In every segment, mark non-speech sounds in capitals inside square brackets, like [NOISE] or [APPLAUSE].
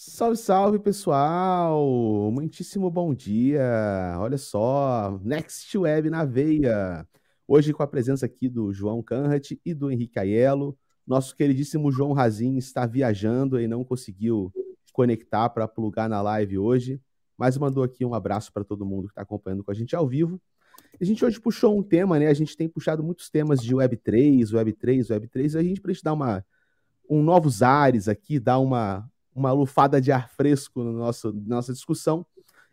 Salve, salve, pessoal! Muitíssimo bom dia! Olha só, Next Web na veia. Hoje com a presença aqui do João Canrat e do Henrique Aiello. Nosso queridíssimo João Razin está viajando e não conseguiu conectar para plugar na live hoje, mas mandou aqui um abraço para todo mundo que está acompanhando com a gente ao vivo. A gente hoje puxou um tema, né? A gente tem puxado muitos temas de Web3, Web3, Web3. A gente, para dar uma, um novos ares aqui, dar uma, uma lufada de ar fresco no nosso, na nossa discussão,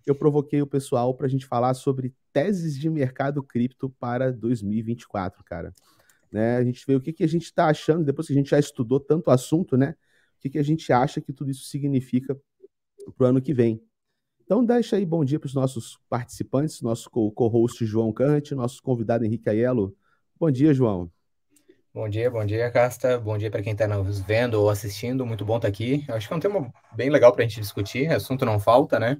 eu provoquei o pessoal para a gente falar sobre teses de mercado cripto para 2024, cara. Né? A gente vê o que, que a gente está achando, depois que a gente já estudou tanto assunto, né? O que, que a gente acha que tudo isso significa para o ano que vem. Então, deixa aí bom dia para os nossos participantes, nosso co-host João Cante, nosso convidado Henrique Aiello. Bom dia, João. Bom dia, bom dia, Casta. Bom dia para quem está nos vendo ou assistindo. Muito bom estar tá aqui. Acho que é um tema bem legal para a gente discutir. Assunto não falta, né?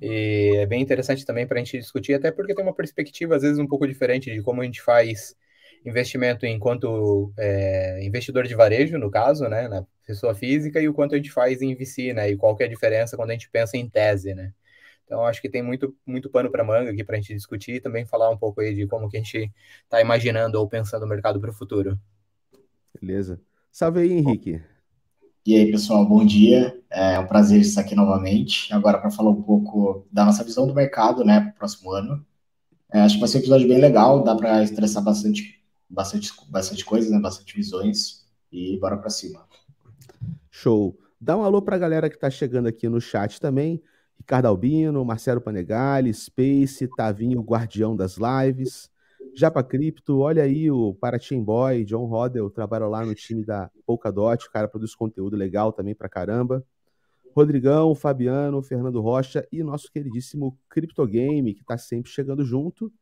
E é bem interessante também para a gente discutir, até porque tem uma perspectiva, às vezes, um pouco diferente de como a gente faz investimento enquanto é, investidor de varejo, no caso, né, na pessoa física, e o quanto a gente faz em VC, né, e qual que é a diferença quando a gente pensa em tese, né. Então, acho que tem muito, muito pano para manga aqui para a gente discutir e também falar um pouco aí de como que a gente está imaginando ou pensando o mercado para o futuro. Beleza. Salve aí, Henrique. E aí, pessoal, bom dia. É um prazer estar aqui novamente. Agora, para falar um pouco da nossa visão do mercado, né, para o próximo ano. É, acho que vai ser um episódio bem legal, dá para estressar bastante, bastante, bastante coisas, né, bastante visões. E bora para cima. Show. Dá um alô para a galera que está chegando aqui no chat também. Ricardo Albino, Marcelo Panegali, Space, Tavinho, guardião das lives. Japa Cripto, olha aí o Parachain Boy, John Rodel, trabalha lá no time da Polkadot, o cara produz conteúdo legal também pra caramba. Rodrigão, Fabiano, Fernando Rocha e nosso queridíssimo Cryptogame, que está sempre chegando junto,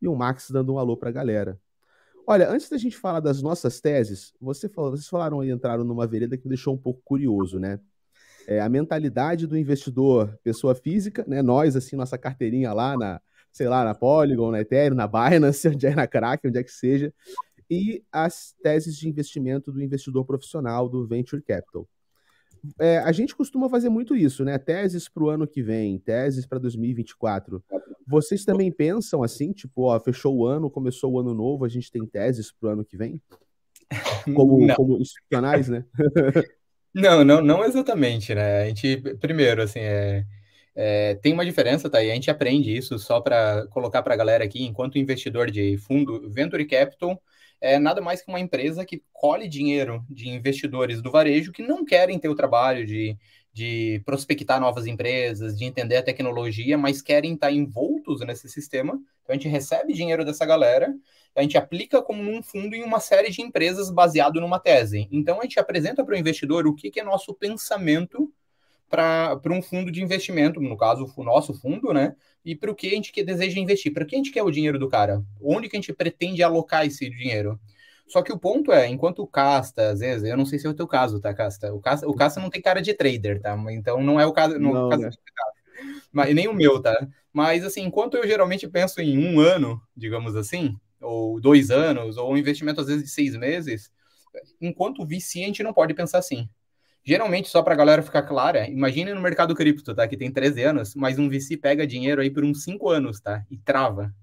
e o Max dando um alô para a galera. Olha, antes da gente falar das nossas teses, você falou, vocês falaram aí, entraram numa vereda que me deixou um pouco curioso, né? É, a mentalidade do investidor, pessoa física, né? Nós, assim, nossa carteirinha lá na, sei lá, na Polygon, na Ethereum, na Binance, [LAUGHS] onde é na Kraken, onde é que seja, e as teses de investimento do investidor profissional, do Venture Capital. É, a gente costuma fazer muito isso, né? Teses para o ano que vem, teses para 2024. Vocês também pensam assim, tipo, ó, fechou o ano, começou o ano novo, a gente tem teses para o ano que vem? [LAUGHS] Como, como institucionais, né? [LAUGHS] Não, não, não exatamente, né? A gente, primeiro, assim, é, é, tem uma diferença, tá? E a gente aprende isso só para colocar para a galera aqui, enquanto investidor de fundo, Venture Capital é nada mais que uma empresa que colhe dinheiro de investidores do varejo que não querem ter o trabalho de, de prospectar novas empresas, de entender a tecnologia, mas querem estar envoltos nesse sistema. Então a gente recebe dinheiro dessa galera a gente aplica como um fundo em uma série de empresas baseado numa tese. Então, a gente apresenta para o investidor o que, que é nosso pensamento para um fundo de investimento, no caso, o nosso fundo, né? E para o que a gente deseja investir, para que a gente quer o dinheiro do cara, onde que a gente pretende alocar esse dinheiro. Só que o ponto é, enquanto o Casta, às vezes, eu não sei se é o teu caso, tá, Casta? O Casta, o Casta não tem cara de trader, tá? Então não é o caso, não, não, é o caso né? mas nem o meu, tá? Mas assim, enquanto eu geralmente penso em um ano, digamos assim, ou dois anos, ou um investimento às vezes de seis meses, enquanto VC a gente não pode pensar assim. Geralmente, só para a galera ficar clara, imagine no mercado cripto, tá? Que tem 13 anos, mas um VC pega dinheiro aí por uns 5 anos, tá? E trava.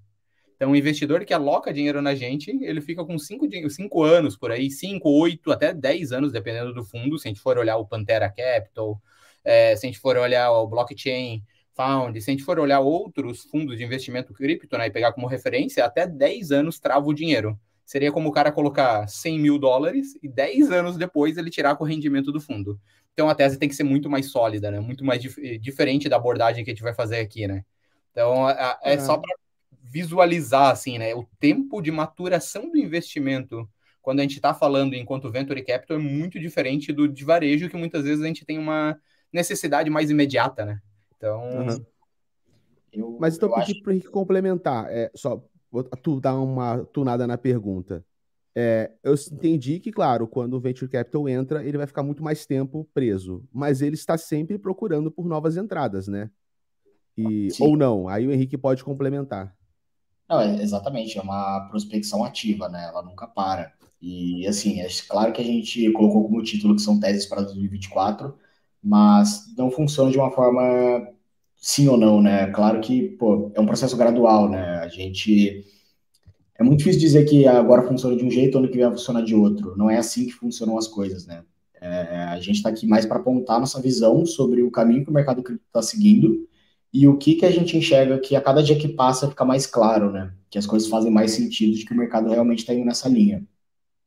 Então, o investidor que aloca dinheiro na gente, ele fica com 5 cinco, anos por aí, 5, 8, até 10 anos, dependendo do fundo. Se a gente for olhar o Pantera Capital, é, se a gente for olhar o Blockchain, Found, se a gente for olhar outros fundos de investimento cripto, né, e pegar como referência, até 10 anos trava o dinheiro. Seria como o cara colocar 100 mil dólares e 10 anos depois ele tirar com o rendimento do fundo. Então a tese tem que ser muito mais sólida, né? Muito mais dif diferente da abordagem que a gente vai fazer aqui, né? Então a, é só para visualizar assim, né? O tempo de maturação do investimento quando a gente está falando enquanto venture capital é muito diferente do de varejo que muitas vezes a gente tem uma necessidade mais imediata, né? Então. Uhum. Eu, Mas então eu pedi acho... para Henrique complementar. É, só tu dar uma tunada na pergunta. É, eu entendi que, claro, quando o Venture Capital entra, ele vai ficar muito mais tempo preso. Mas ele está sempre procurando por novas entradas, né? E, ou não, aí o Henrique pode complementar. Não, é, exatamente, é uma prospecção ativa, né? Ela nunca para. E assim, é claro que a gente colocou como título que são teses para 2024, mas não funciona de uma forma sim ou não, né? Claro que, pô, é um processo gradual, né? A gente é muito difícil dizer que agora funciona de um jeito, ano que vem vai funcionar de outro. Não é assim que funcionam as coisas, né? É, a gente está aqui mais para apontar nossa visão sobre o caminho que o mercado cripto está seguindo e o que, que a gente enxerga que a cada dia que passa fica mais claro, né? Que as coisas fazem mais sentido, de que o mercado realmente está indo nessa linha.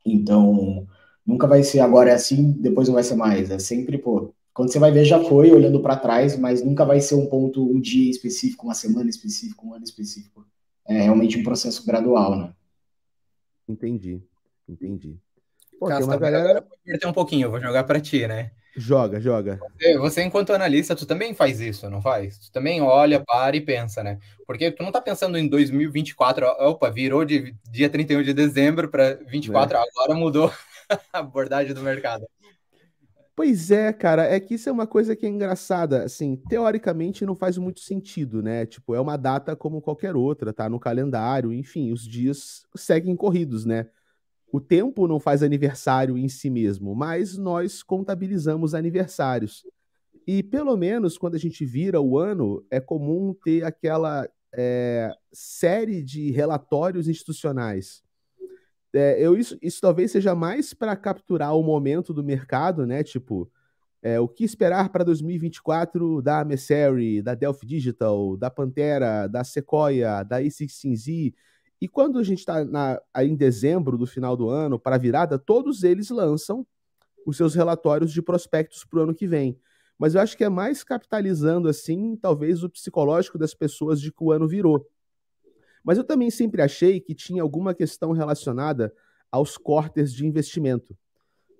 Então, nunca vai ser agora é assim, depois não vai ser mais. É sempre, pô, quando você vai ver, já foi olhando para trás, mas nunca vai ser um ponto, um dia específico, uma semana específica, um ano específico. É realmente um processo gradual, né? Entendi, entendi. Pô, Casta, tem uma galera... Agora um pouquinho, eu vou jogar para ti, né? Joga, joga. Você, você, enquanto analista, tu também faz isso, não faz? Tu também olha, para e pensa, né? Porque tu não tá pensando em 2024, opa, virou de dia 31 de dezembro para 24, é. agora mudou [LAUGHS] a abordagem do mercado. Pois é, cara, é que isso é uma coisa que é engraçada, assim, teoricamente não faz muito sentido, né? Tipo, é uma data como qualquer outra, tá no calendário, enfim, os dias seguem corridos, né? O tempo não faz aniversário em si mesmo, mas nós contabilizamos aniversários. E pelo menos quando a gente vira o ano, é comum ter aquela é, série de relatórios institucionais é, eu, isso, isso talvez seja mais para capturar o momento do mercado, né? Tipo, é, o que esperar para 2024 da Messeri, da Delphi Digital, da Pantera, da Sequoia, da A16Z. E quando a gente está em dezembro do final do ano, para a virada, todos eles lançam os seus relatórios de prospectos para o ano que vem. Mas eu acho que é mais capitalizando, assim, talvez o psicológico das pessoas de que o ano virou. Mas eu também sempre achei que tinha alguma questão relacionada aos cortes de investimento,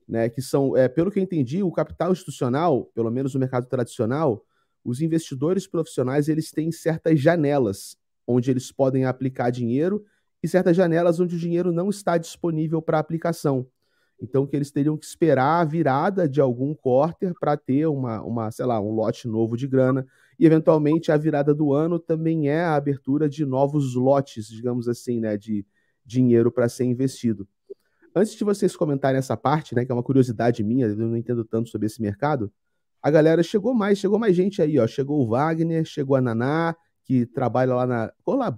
né? Que são, é, pelo que eu entendi, o capital institucional, pelo menos no mercado tradicional, os investidores profissionais eles têm certas janelas onde eles podem aplicar dinheiro e certas janelas onde o dinheiro não está disponível para aplicação. Então, que eles teriam que esperar a virada de algum quarter para ter uma, uma, sei lá, um lote novo de grana. E, eventualmente, a virada do ano também é a abertura de novos lotes, digamos assim, né, de dinheiro para ser investido. Antes de vocês comentarem essa parte, né, que é uma curiosidade minha, eu não entendo tanto sobre esse mercado, a galera chegou mais, chegou mais gente aí, ó. Chegou o Wagner, chegou a Naná, que trabalha lá na.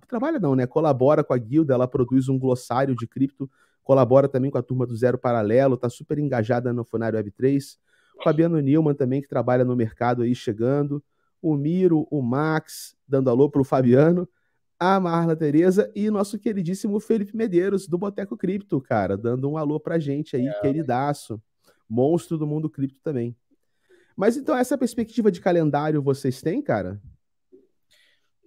Trabalha não, né? Colabora com a guilda, ela produz um glossário de cripto colabora também com a turma do Zero Paralelo, está super engajada no Funário Web3. O Fabiano Nilman também, que trabalha no mercado aí, chegando. O Miro, o Max, dando alô para o Fabiano. A Marla Tereza e nosso queridíssimo Felipe Medeiros, do Boteco Cripto, cara, dando um alô pra gente aí, é. queridaço. Monstro do mundo cripto também. Mas então, essa perspectiva de calendário vocês têm, cara?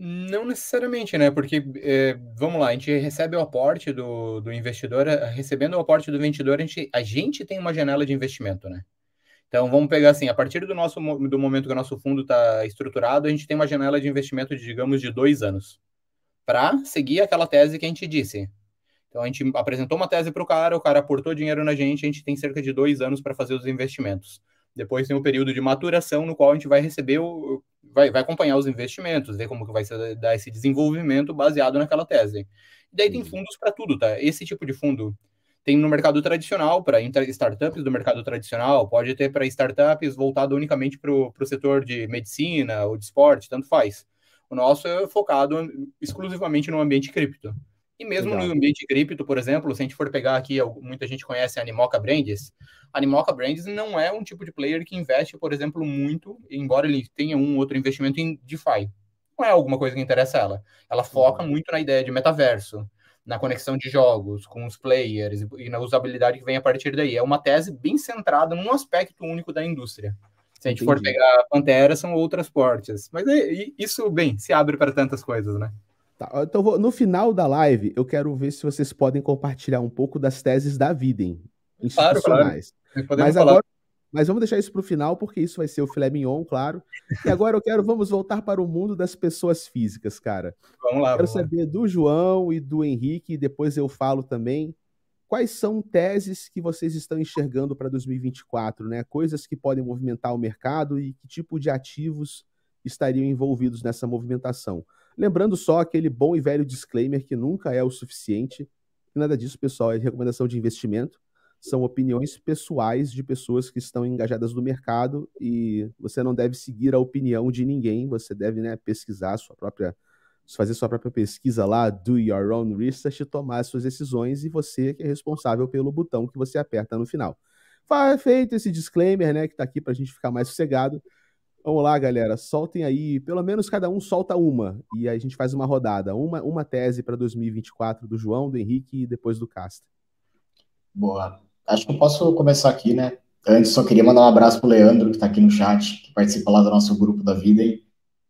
Não necessariamente, né? Porque, é, vamos lá, a gente recebe o aporte do, do investidor, eh, recebendo o aporte do investidor, a gente, a gente tem uma janela de investimento, né? Então, vamos pegar assim, a partir do, nosso, do momento que o nosso fundo está estruturado, a gente tem uma janela de investimento, de, digamos, de dois anos, para seguir aquela tese que a gente disse. Então, a gente apresentou uma tese para o cara, o cara aportou dinheiro na gente, a gente tem cerca de dois anos para fazer os investimentos. Depois tem um período de maturação no qual a gente vai receber o. vai, vai acompanhar os investimentos, ver como que vai ser, dar esse desenvolvimento baseado naquela tese. E daí tem uhum. fundos para tudo, tá? Esse tipo de fundo tem no mercado tradicional, para startups do mercado tradicional, pode ter para startups voltado unicamente para o setor de medicina ou de esporte, tanto faz. O nosso é focado exclusivamente no ambiente cripto. E mesmo Legal. no ambiente cripto, por exemplo, se a gente for pegar aqui, muita gente conhece a Animoca Brands. A Animoca Brands não é um tipo de player que investe, por exemplo, muito, embora ele tenha um outro investimento em DeFi. Não é alguma coisa que interessa ela. Ela foca uhum. muito na ideia de metaverso, na conexão de jogos com os players e na usabilidade que vem a partir daí. É uma tese bem centrada num aspecto único da indústria. Se a gente Entendi. for pegar a Pantera, são outras portas. Mas é, isso, bem, se abre para tantas coisas, né? Tá, então, vou, no final da live, eu quero ver se vocês podem compartilhar um pouco das teses da Videm, institucionais. Claro, claro. Mas agora, mas vamos deixar isso para o final, porque isso vai ser o filé mignon, claro. E agora eu quero, vamos voltar para o mundo das pessoas físicas, cara. Vamos lá. Quero vamos saber lá. do João e do Henrique, e depois eu falo também. Quais são teses que vocês estão enxergando para 2024, né? Coisas que podem movimentar o mercado e que tipo de ativos estariam envolvidos nessa movimentação. Lembrando só aquele bom e velho disclaimer que nunca é o suficiente. Nada disso, pessoal, é recomendação de investimento. são opiniões pessoais de pessoas que estão engajadas no mercado e você não deve seguir a opinião de ninguém, você deve né, pesquisar sua própria, fazer sua própria pesquisa lá, do your own research, tomar suas decisões e você que é responsável pelo botão que você aperta no final. Feito esse disclaimer, né, que está aqui para a gente ficar mais sossegado, Vamos lá, galera. Soltem aí. Pelo menos cada um solta uma. E a gente faz uma rodada. Uma, uma tese para 2024 do João, do Henrique e depois do Casta. Boa. Acho que eu posso começar aqui, né? Antes, só queria mandar um abraço pro Leandro, que está aqui no chat, que participa lá do nosso grupo da vida aí.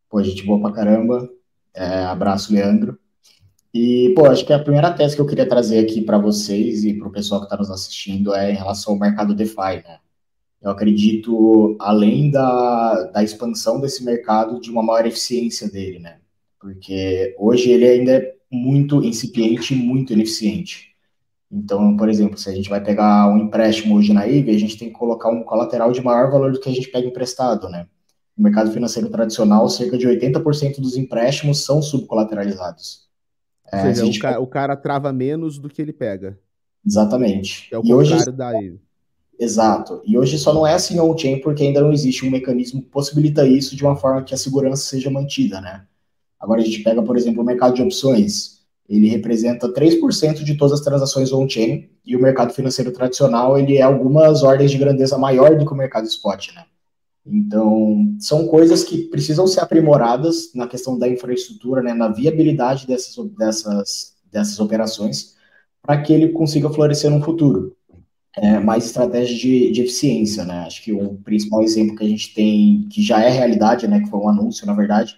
Pô, gente boa pra caramba. É, abraço, Leandro. E, pô, acho que a primeira tese que eu queria trazer aqui para vocês e para o pessoal que está nos assistindo é em relação ao mercado DeFi, né? Eu acredito, além da, da expansão desse mercado, de uma maior eficiência dele, né? Porque hoje ele ainda é muito incipiente e muito ineficiente. Então, por exemplo, se a gente vai pegar um empréstimo hoje na IVE, a gente tem que colocar um colateral de maior valor do que a gente pega emprestado, né? No mercado financeiro tradicional, cerca de 80% dos empréstimos são subcolateralizados. Ou seja, é, o, cara, o, cara, trava menos do que ele pega. Exatamente. É o e hoje da IVE. Exato. E hoje só não é assim on-chain porque ainda não existe um mecanismo que possibilita isso de uma forma que a segurança seja mantida, né? Agora a gente pega, por exemplo, o mercado de opções. Ele representa 3% de todas as transações on-chain e o mercado financeiro tradicional, ele é algumas ordens de grandeza maior do que o mercado spot, né? Então, são coisas que precisam ser aprimoradas na questão da infraestrutura, né, na viabilidade dessas, dessas, dessas operações, para que ele consiga florescer no futuro é, mais estratégia de, de, eficiência, né? Acho que o principal exemplo que a gente tem, que já é realidade, né, que foi um anúncio, na verdade,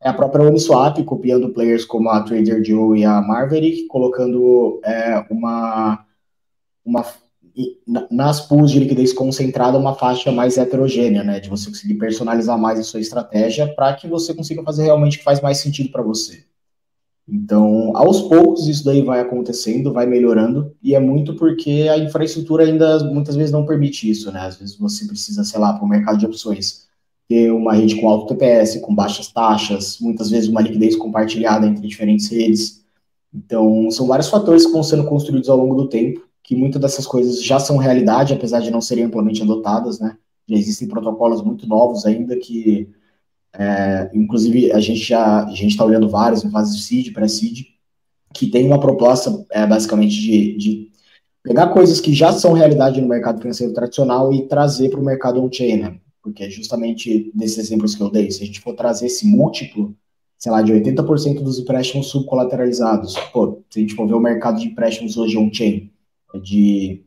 é a própria Uniswap, copiando players como a Trader Joe e a Marverick, colocando é, uma, uma nas pools de liquidez concentrada uma faixa mais heterogênea, né, de você conseguir personalizar mais a sua estratégia para que você consiga fazer realmente o que faz mais sentido para você. Então, aos poucos isso daí vai acontecendo, vai melhorando, e é muito porque a infraestrutura ainda muitas vezes não permite isso, né? Às vezes você precisa, sei lá, para o mercado de opções, ter uma rede com alto TPS, com baixas taxas, muitas vezes uma liquidez compartilhada entre diferentes redes. Então, são vários fatores que vão sendo construídos ao longo do tempo, que muitas dessas coisas já são realidade, apesar de não serem amplamente adotadas, né? Já existem protocolos muito novos ainda que é, inclusive, a gente já a gente está olhando vários em fase de seed, pré-seed, que tem uma proposta é, basicamente de, de, pegar coisas que já são realidade no mercado financeiro tradicional e trazer para o mercado on-chain, né? Porque é justamente desses exemplos que eu dei, se a gente for trazer esse múltiplo, sei lá, de 80% dos empréstimos subcolateralizados, pô, se a gente for ver o mercado de empréstimos hoje on-chain, é de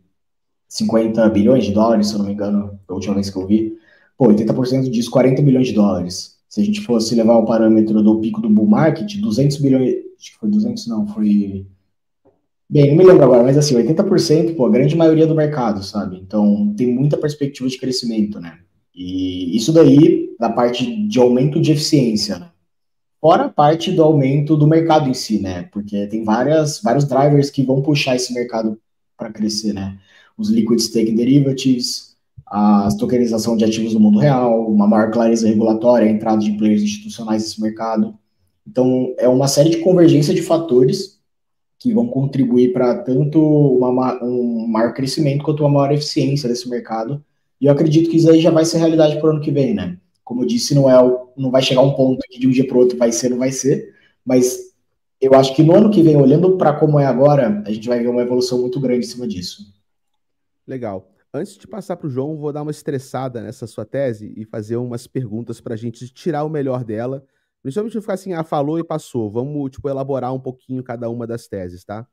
50 bilhões de dólares, se eu não me engano, a última vez que eu vi, pô, 80% disso, 40 bilhões de dólares. Se a gente fosse levar o parâmetro do pico do bull market, 200 bilhões, acho que foi 200 não, foi... Bem, não me lembro agora, mas assim, 80%, pô, a grande maioria do mercado, sabe? Então, tem muita perspectiva de crescimento, né? E isso daí, da parte de aumento de eficiência, né? Fora a parte do aumento do mercado em si, né? Porque tem várias, vários drivers que vão puxar esse mercado para crescer, né? Os liquid stake derivatives, a tokenização de ativos no mundo real, uma maior clareza regulatória, a entrada de players institucionais nesse mercado. Então, é uma série de convergência de fatores que vão contribuir para tanto uma, um maior crescimento quanto uma maior eficiência desse mercado. E eu acredito que isso aí já vai ser realidade para o ano que vem, né? Como eu disse, não, é, não vai chegar um ponto que de um dia para o outro vai ser, não vai ser, mas eu acho que no ano que vem, olhando para como é agora, a gente vai ver uma evolução muito grande em cima disso. Legal. Antes de passar para o João, vou dar uma estressada nessa sua tese e fazer umas perguntas para a gente tirar o melhor dela. Principalmente ficar assim, ah, falou e passou. Vamos, tipo, elaborar um pouquinho cada uma das teses, tá?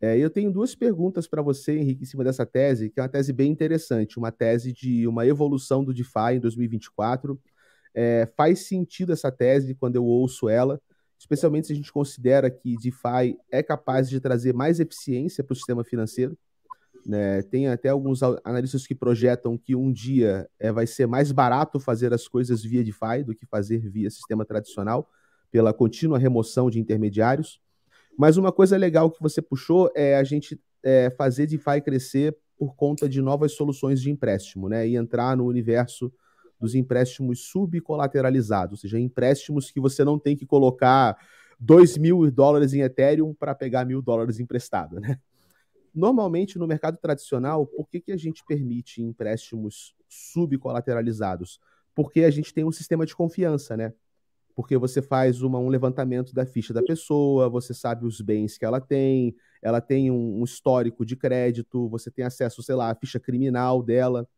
É, eu tenho duas perguntas para você, Henrique, em cima dessa tese, que é uma tese bem interessante, uma tese de uma evolução do DeFi em 2024. É, faz sentido essa tese quando eu ouço ela, especialmente se a gente considera que DeFi é capaz de trazer mais eficiência para o sistema financeiro. Né? Tem até alguns analistas que projetam que um dia é, vai ser mais barato fazer as coisas via DeFi do que fazer via sistema tradicional, pela contínua remoção de intermediários. Mas uma coisa legal que você puxou é a gente é, fazer DeFi crescer por conta de novas soluções de empréstimo, né? E entrar no universo dos empréstimos subcolateralizados, ou seja, empréstimos que você não tem que colocar 2 mil dólares em Ethereum para pegar mil dólares emprestado, né? Normalmente, no mercado tradicional, por que, que a gente permite empréstimos subcolateralizados? Porque a gente tem um sistema de confiança, né? Porque você faz uma, um levantamento da ficha da pessoa, você sabe os bens que ela tem, ela tem um, um histórico de crédito, você tem acesso, sei lá, à ficha criminal dela.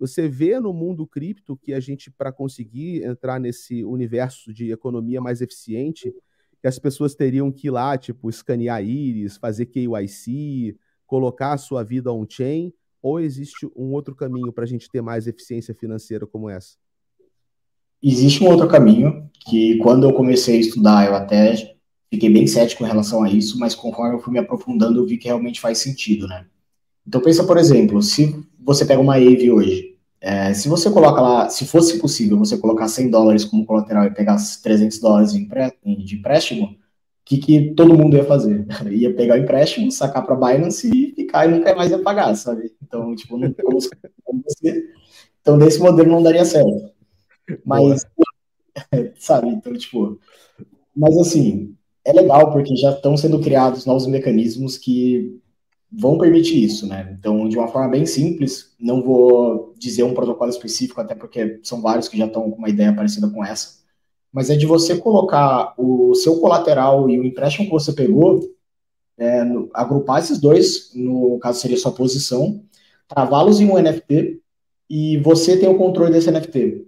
Você vê no mundo cripto que a gente, para conseguir entrar nesse universo de economia mais eficiente, que as pessoas teriam que ir lá, tipo, escanear íris, fazer KYC, colocar a sua vida on-chain, ou existe um outro caminho para a gente ter mais eficiência financeira como essa? Existe um outro caminho que, quando eu comecei a estudar, eu até fiquei bem cético em relação a isso, mas conforme eu fui me aprofundando, eu vi que realmente faz sentido, né? Então pensa, por exemplo, se você pega uma AVE hoje, é, se você coloca lá, se fosse possível você colocar 100 dólares como colateral e pegar 300 dólares de empréstimo, o que, que todo mundo ia fazer? [LAUGHS] Ia pegar o empréstimo, sacar para Binance e ficar e nunca mais ia pagar, sabe? Então, tipo, não [LAUGHS] como você. Então, nesse modelo não daria certo. Mas, [LAUGHS] sabe? Então, tipo, mas assim, é legal porque já estão sendo criados novos mecanismos que vão permitir isso, né? Então, de uma forma bem simples, não vou dizer um protocolo específico, até porque são vários que já estão com uma ideia parecida com essa, mas é de você colocar o seu colateral e o empréstimo que você pegou, é, no, agrupar esses dois, no caso seria sua posição, travá-los em um NFT e você tem o controle desse NFT.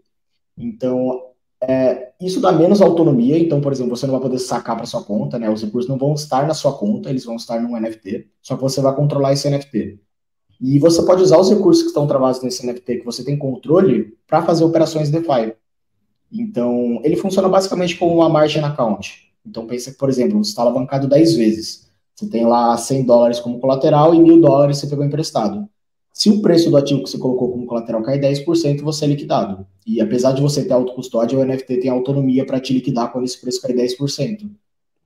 Então, é, isso dá menos autonomia, então, por exemplo, você não vai poder sacar para sua conta, né? Os recursos não vão estar na sua conta, eles vão estar num NFT, só que você vai controlar esse NFT. E você pode usar os recursos que estão travados nesse NFT que você tem controle para fazer operações DeFi. Então, ele funciona basicamente como uma margin account. Então, pensa que, por exemplo, você está alavancado 10 vezes. Você tem lá 100 dólares como colateral e mil dólares você pegou emprestado. Se o preço do ativo que você colocou como colateral cair 10%, você é liquidado. E apesar de você ter autocustódia, o NFT tem autonomia para te liquidar quando esse preço cair 10%.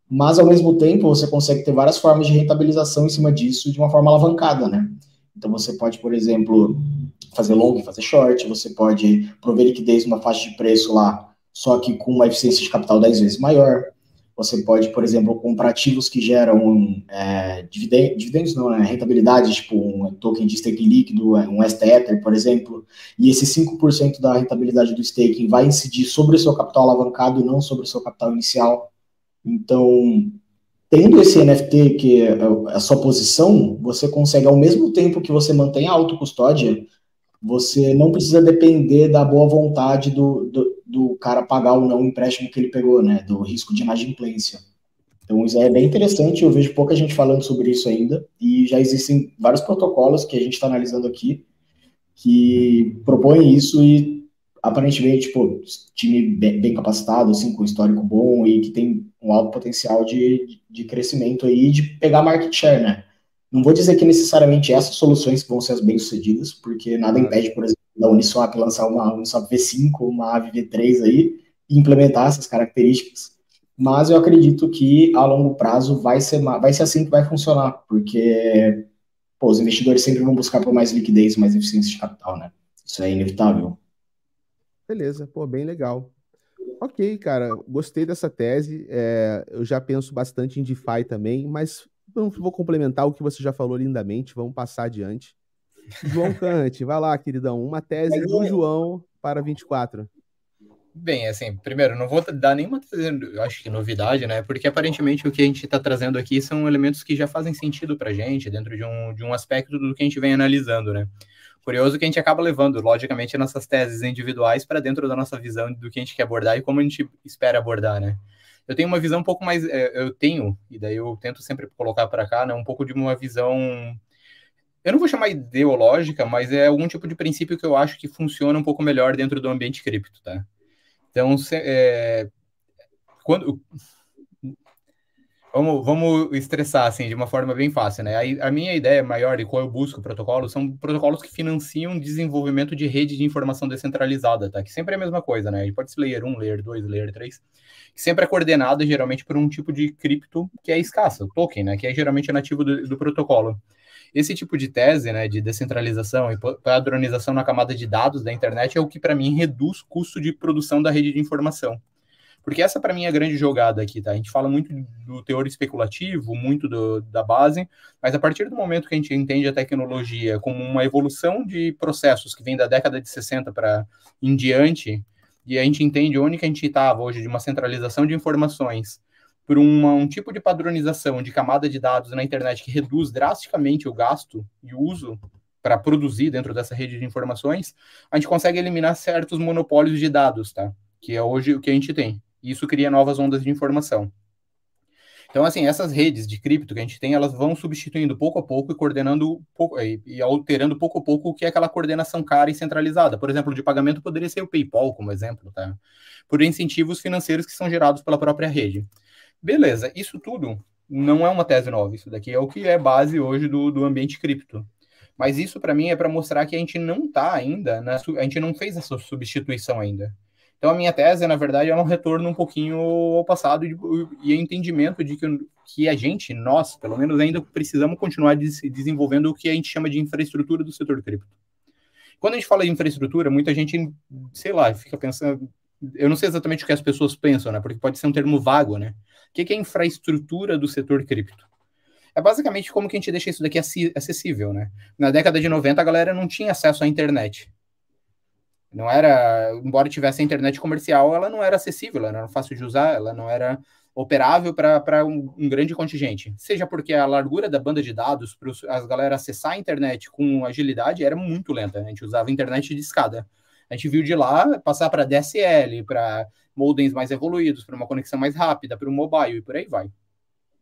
Mas, ao mesmo tempo, você consegue ter várias formas de rentabilização em cima disso de uma forma alavancada, né? Então, você pode, por exemplo, fazer long, fazer short, você pode prover liquidez numa faixa de preço lá, só que com uma eficiência de capital 10 vezes maior. Você pode, por exemplo, comprar ativos que geram é, dividendos, dividendos não, né, rentabilidade, tipo um token de staking líquido, é, um STETher, por exemplo, e esse 5% da rentabilidade do staking vai incidir sobre o seu capital alavancado e não sobre o seu capital inicial. Então, tendo esse NFT que é a sua posição, você consegue, ao mesmo tempo que você mantém a autocustódia, você não precisa depender da boa vontade do, do do cara pagar ou não o empréstimo que ele pegou, né? Do risco de inadimplência. Então, isso é bem interessante, eu vejo pouca gente falando sobre isso ainda, e já existem vários protocolos que a gente está analisando aqui que propõem isso e aparentemente, tipo, time bem, bem, capacitado, assim, com histórico bom e que tem um alto potencial de, de crescimento aí, de pegar market share, né? Não vou dizer que necessariamente essas soluções vão ser as bem-sucedidas, porque nada impede, por exemplo, da Uniswap lançar uma Uniswap V5, uma AVE V3 aí, e implementar essas características. Mas eu acredito que a longo prazo vai ser, vai ser assim que vai funcionar, porque pô, os investidores sempre vão buscar por mais liquidez, mais eficiência de capital, né? Isso é inevitável. Beleza, pô, bem legal. Ok, cara, gostei dessa tese. É, eu já penso bastante em DeFi também, mas vou complementar o que você já falou lindamente. Vamos passar adiante. João Cante, vai lá, queridão. Uma tese do João para 24. Bem, assim, primeiro, não vou dar nenhuma, eu acho que novidade, né? Porque aparentemente o que a gente está trazendo aqui são elementos que já fazem sentido para a gente, dentro de um, de um aspecto do que a gente vem analisando, né? Curioso que a gente acaba levando, logicamente, nossas teses individuais para dentro da nossa visão do que a gente quer abordar e como a gente espera abordar, né? Eu tenho uma visão um pouco mais, é, eu tenho, e daí eu tento sempre colocar para cá, né? Um pouco de uma visão eu não vou chamar ideológica, mas é algum tipo de princípio que eu acho que funciona um pouco melhor dentro do ambiente cripto, tá? Então, se, é, quando vamos, vamos estressar assim de uma forma bem fácil, né? A, a minha ideia maior e qual eu busco protocolos são protocolos que financiam desenvolvimento de rede de informação descentralizada, tá? Que sempre é a mesma coisa, né? pode ser layer 1, layer 2, layer 3, que sempre é coordenado geralmente por um tipo de cripto que é escassa, o token, né? Que é geralmente nativo do, do protocolo. Esse tipo de tese, né, de descentralização e padronização na camada de dados da internet é o que para mim reduz custo de produção da rede de informação. Porque essa, para mim, é a grande jogada aqui, tá? A gente fala muito do teor especulativo, muito do, da base, mas a partir do momento que a gente entende a tecnologia como uma evolução de processos que vem da década de 60 para em diante, e a gente entende onde que a gente estava hoje de uma centralização de informações por uma, um tipo de padronização de camada de dados na internet que reduz drasticamente o gasto e o uso para produzir dentro dessa rede de informações, a gente consegue eliminar certos monopólios de dados, tá? Que é hoje o que a gente tem. E isso cria novas ondas de informação. Então, assim, essas redes de cripto que a gente tem, elas vão substituindo pouco a pouco e coordenando e alterando pouco a pouco o que é aquela coordenação cara e centralizada. Por exemplo, de pagamento poderia ser o PayPal, como exemplo, tá? Por incentivos financeiros que são gerados pela própria rede. Beleza, isso tudo não é uma tese nova, isso daqui é o que é base hoje do, do ambiente cripto. Mas isso para mim é para mostrar que a gente não está ainda, na, a gente não fez essa substituição ainda. Então a minha tese, na verdade, é um retorno um pouquinho ao passado e, e entendimento de que, que a gente, nós, pelo menos, ainda precisamos continuar des desenvolvendo o que a gente chama de infraestrutura do setor cripto. Quando a gente fala de infraestrutura, muita gente, sei lá, fica pensando. Eu não sei exatamente o que as pessoas pensam, né? Porque pode ser um termo vago, né? O que é infraestrutura do setor cripto? É basicamente como que a gente deixa isso daqui acessível, né? Na década de 90, a galera não tinha acesso à internet. Não era, embora tivesse a internet comercial, ela não era acessível, ela não era fácil de usar, ela não era operável para um, um, grande contingente. Seja porque a largura da banda de dados para as galera acessar a internet com agilidade era muito lenta. A gente usava internet de escada. A gente viu de lá passar para DSL, para modems mais evoluídos, para uma conexão mais rápida, para o mobile e por aí vai.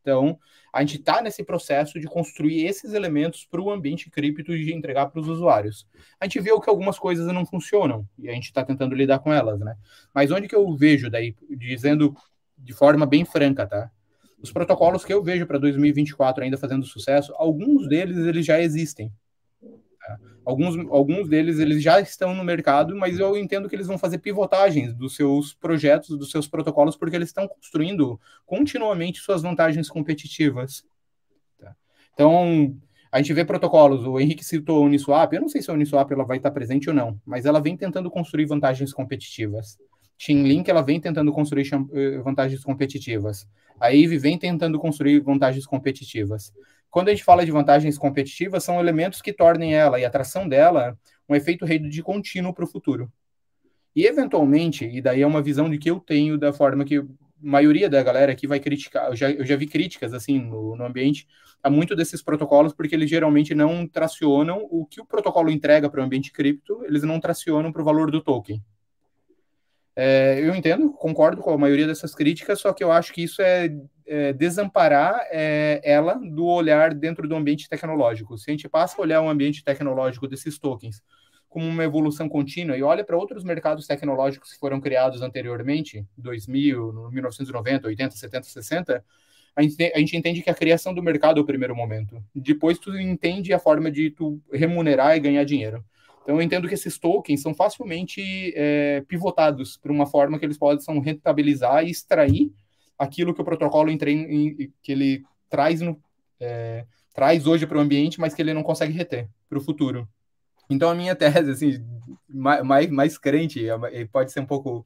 Então, a gente está nesse processo de construir esses elementos para o ambiente cripto e de entregar para os usuários. A gente viu que algumas coisas não funcionam e a gente está tentando lidar com elas, né? Mas onde que eu vejo daí, dizendo de forma bem franca, tá? Os protocolos que eu vejo para 2024 ainda fazendo sucesso, alguns deles eles já existem. Alguns, alguns deles eles já estão no mercado, mas eu entendo que eles vão fazer pivotagens dos seus projetos, dos seus protocolos, porque eles estão construindo continuamente suas vantagens competitivas. Tá? Então, a gente vê protocolos, o Henrique citou a Uniswap, eu não sei se a Uniswap ela vai estar presente ou não, mas ela vem tentando construir vantagens competitivas. Chainlink ela vem tentando construir eh, vantagens competitivas. A Eve vem tentando construir vantagens competitivas. Quando a gente fala de vantagens competitivas, são elementos que tornem ela e a atração dela um efeito rede de contínuo para o futuro. E, eventualmente, e daí é uma visão de que eu tenho da forma que a maioria da galera aqui vai criticar, eu já, eu já vi críticas, assim, no, no ambiente, a muito desses protocolos, porque eles geralmente não tracionam o que o protocolo entrega para o ambiente cripto, eles não tracionam para o valor do token. É, eu entendo, concordo com a maioria dessas críticas, só que eu acho que isso é, é desamparar é, ela do olhar dentro do ambiente tecnológico. Se a gente passa a olhar o ambiente tecnológico desses tokens como uma evolução contínua e olha para outros mercados tecnológicos que foram criados anteriormente, 2000, 1990, 80, 70, 60, a gente, a gente entende que a criação do mercado é o primeiro momento. Depois tu entende a forma de tu remunerar e ganhar dinheiro. Então, eu entendo que esses tokens são facilmente é, pivotados para uma forma que eles possam rentabilizar e extrair aquilo que o protocolo entre, que ele traz, no, é, traz hoje para o ambiente, mas que ele não consegue reter para o futuro. Então, a minha [LAUGHS] tese, assim, mais, mais crente, é, pode ser um pouco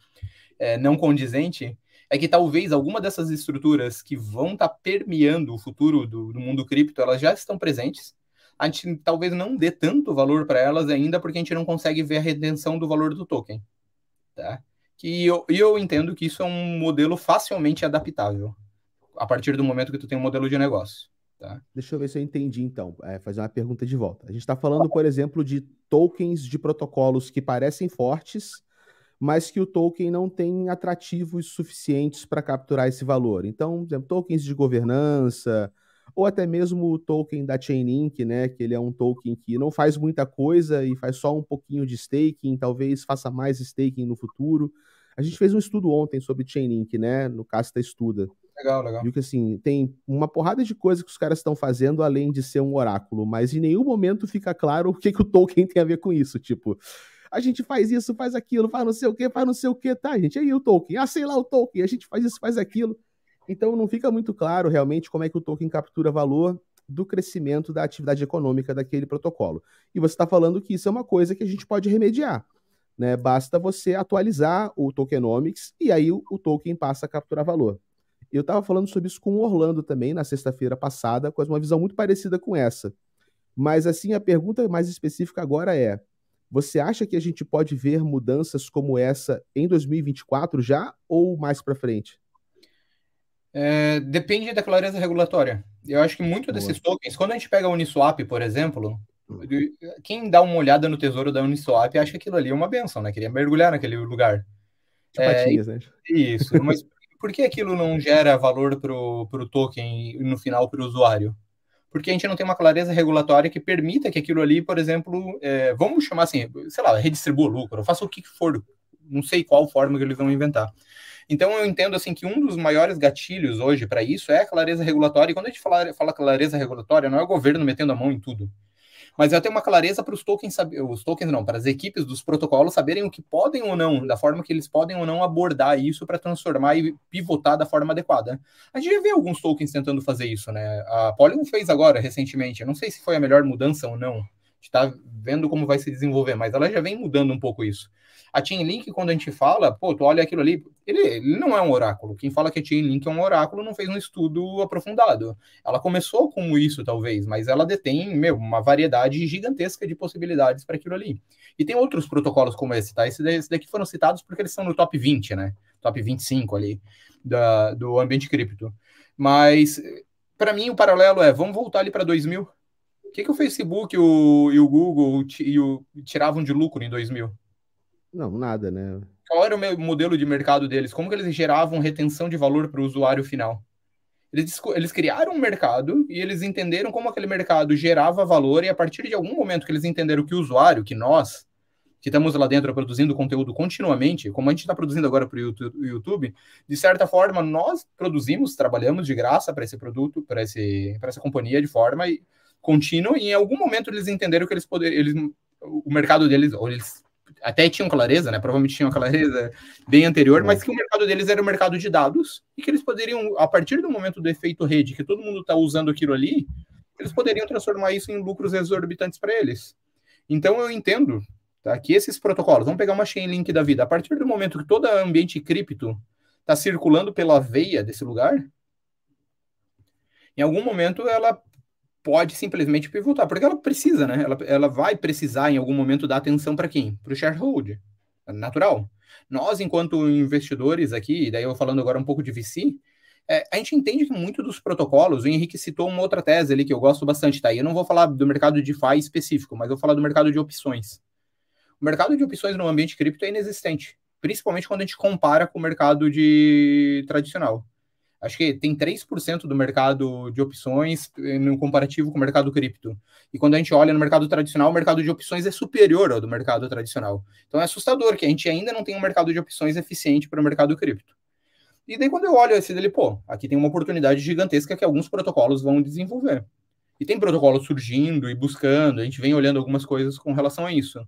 é, não condizente, é que talvez alguma dessas estruturas que vão estar tá permeando o futuro do, do mundo cripto, elas já estão presentes, a gente talvez não dê tanto valor para elas ainda, porque a gente não consegue ver a redenção do valor do token. Tá? E eu, eu entendo que isso é um modelo facilmente adaptável, a partir do momento que tu tem um modelo de negócio. Tá? Deixa eu ver se eu entendi, então. É, fazer uma pergunta de volta. A gente está falando, por exemplo, de tokens de protocolos que parecem fortes, mas que o token não tem atrativos suficientes para capturar esse valor. Então, por exemplo, tokens de governança, ou até mesmo o token da Chainlink, né, que ele é um token que não faz muita coisa e faz só um pouquinho de staking, talvez faça mais staking no futuro. A gente fez um estudo ontem sobre Chainlink, né, no Casta Estuda. Legal, legal. Viu que assim, tem uma porrada de coisa que os caras estão fazendo além de ser um oráculo, mas em nenhum momento fica claro o que, que o token tem a ver com isso, tipo a gente faz isso, faz aquilo, faz não sei o que, faz não sei o que, tá, gente? Aí o token, ah, sei lá o token, a gente faz isso, faz aquilo. Então não fica muito claro realmente como é que o token captura valor do crescimento da atividade econômica daquele protocolo. E você está falando que isso é uma coisa que a gente pode remediar. Né? Basta você atualizar o tokenomics e aí o, o token passa a capturar valor. Eu estava falando sobre isso com o Orlando também na sexta-feira passada, com uma visão muito parecida com essa. Mas assim, a pergunta mais específica agora é: você acha que a gente pode ver mudanças como essa em 2024 já ou mais para frente? É, depende da clareza regulatória. Eu acho que muito desses tokens, quando a gente pega a Uniswap, por exemplo, quem dá uma olhada no tesouro da Uniswap acha que aquilo ali é uma benção, né? Queria mergulhar naquele lugar. É, né? Isso, mas por que aquilo não gera valor para o token e no final para o usuário? Porque a gente não tem uma clareza regulatória que permita que aquilo ali, por exemplo, é, vamos chamar assim, sei lá, redistribua lucro, faça o que for, não sei qual forma que eles vão inventar. Então eu entendo assim que um dos maiores gatilhos hoje para isso é a clareza regulatória. E quando a gente fala, fala clareza regulatória, não é o governo metendo a mão em tudo mas é ter uma clareza para os tokens, os tokens não, para as equipes dos protocolos saberem o que podem ou não, da forma que eles podem ou não abordar isso para transformar e pivotar da forma adequada. A gente já vê alguns tokens tentando fazer isso, né? A Polygon fez agora, recentemente, eu não sei se foi a melhor mudança ou não, está vendo como vai se desenvolver, mas ela já vem mudando um pouco isso. A Chainlink, quando a gente fala, pô, tu olha aquilo ali, ele, ele não é um oráculo. Quem fala que a Chainlink é um oráculo não fez um estudo aprofundado. Ela começou como isso, talvez, mas ela detém, meu, uma variedade gigantesca de possibilidades para aquilo ali. E tem outros protocolos como esse, tá? Esse, daqui foram citados porque eles são no top 20, né? Top 25 ali, da, do ambiente cripto. Mas, para mim, o paralelo é, vamos voltar ali para 2000, o que, que o Facebook o, e o Google e o, tiravam de lucro em 2000? Não, nada, né? Qual era o modelo de mercado deles? Como que eles geravam retenção de valor para o usuário final? Eles, eles criaram um mercado e eles entenderam como aquele mercado gerava valor e a partir de algum momento que eles entenderam que o usuário, que nós, que estamos lá dentro produzindo conteúdo continuamente, como a gente está produzindo agora para o YouTube, de certa forma nós produzimos, trabalhamos de graça para esse produto, para essa companhia de forma contínua, e em algum momento eles entenderam que eles poderiam, eles, o mercado deles, ou eles até tinham clareza, né? Provavelmente tinham clareza bem anterior, mas que o mercado deles era o mercado de dados e que eles poderiam, a partir do momento do efeito rede, que todo mundo está usando aquilo ali, eles poderiam transformar isso em lucros exorbitantes para eles. Então eu entendo tá, que esses protocolos, vamos pegar uma Chainlink da vida, a partir do momento que todo ambiente cripto está circulando pela veia desse lugar, em algum momento ela pode simplesmente pivotar, porque ela precisa, né? Ela, ela vai precisar em algum momento dar atenção para quem? Para o shareholder. É natural. Nós, enquanto investidores aqui, daí eu falando agora um pouco de VC, é, a gente entende que muito dos protocolos, o Henrique citou uma outra tese ali que eu gosto bastante, tá? E eu não vou falar do mercado de DeFi específico, mas eu vou falar do mercado de opções. O mercado de opções no ambiente cripto é inexistente, principalmente quando a gente compara com o mercado de tradicional acho que tem 3% do mercado de opções eh, no comparativo com o mercado cripto. E quando a gente olha no mercado tradicional, o mercado de opções é superior ao do mercado tradicional. Então é assustador que a gente ainda não tem um mercado de opções eficiente para o mercado cripto. E daí quando eu olho esse dele, pô, aqui tem uma oportunidade gigantesca que alguns protocolos vão desenvolver. E tem protocolos surgindo e buscando, a gente vem olhando algumas coisas com relação a isso.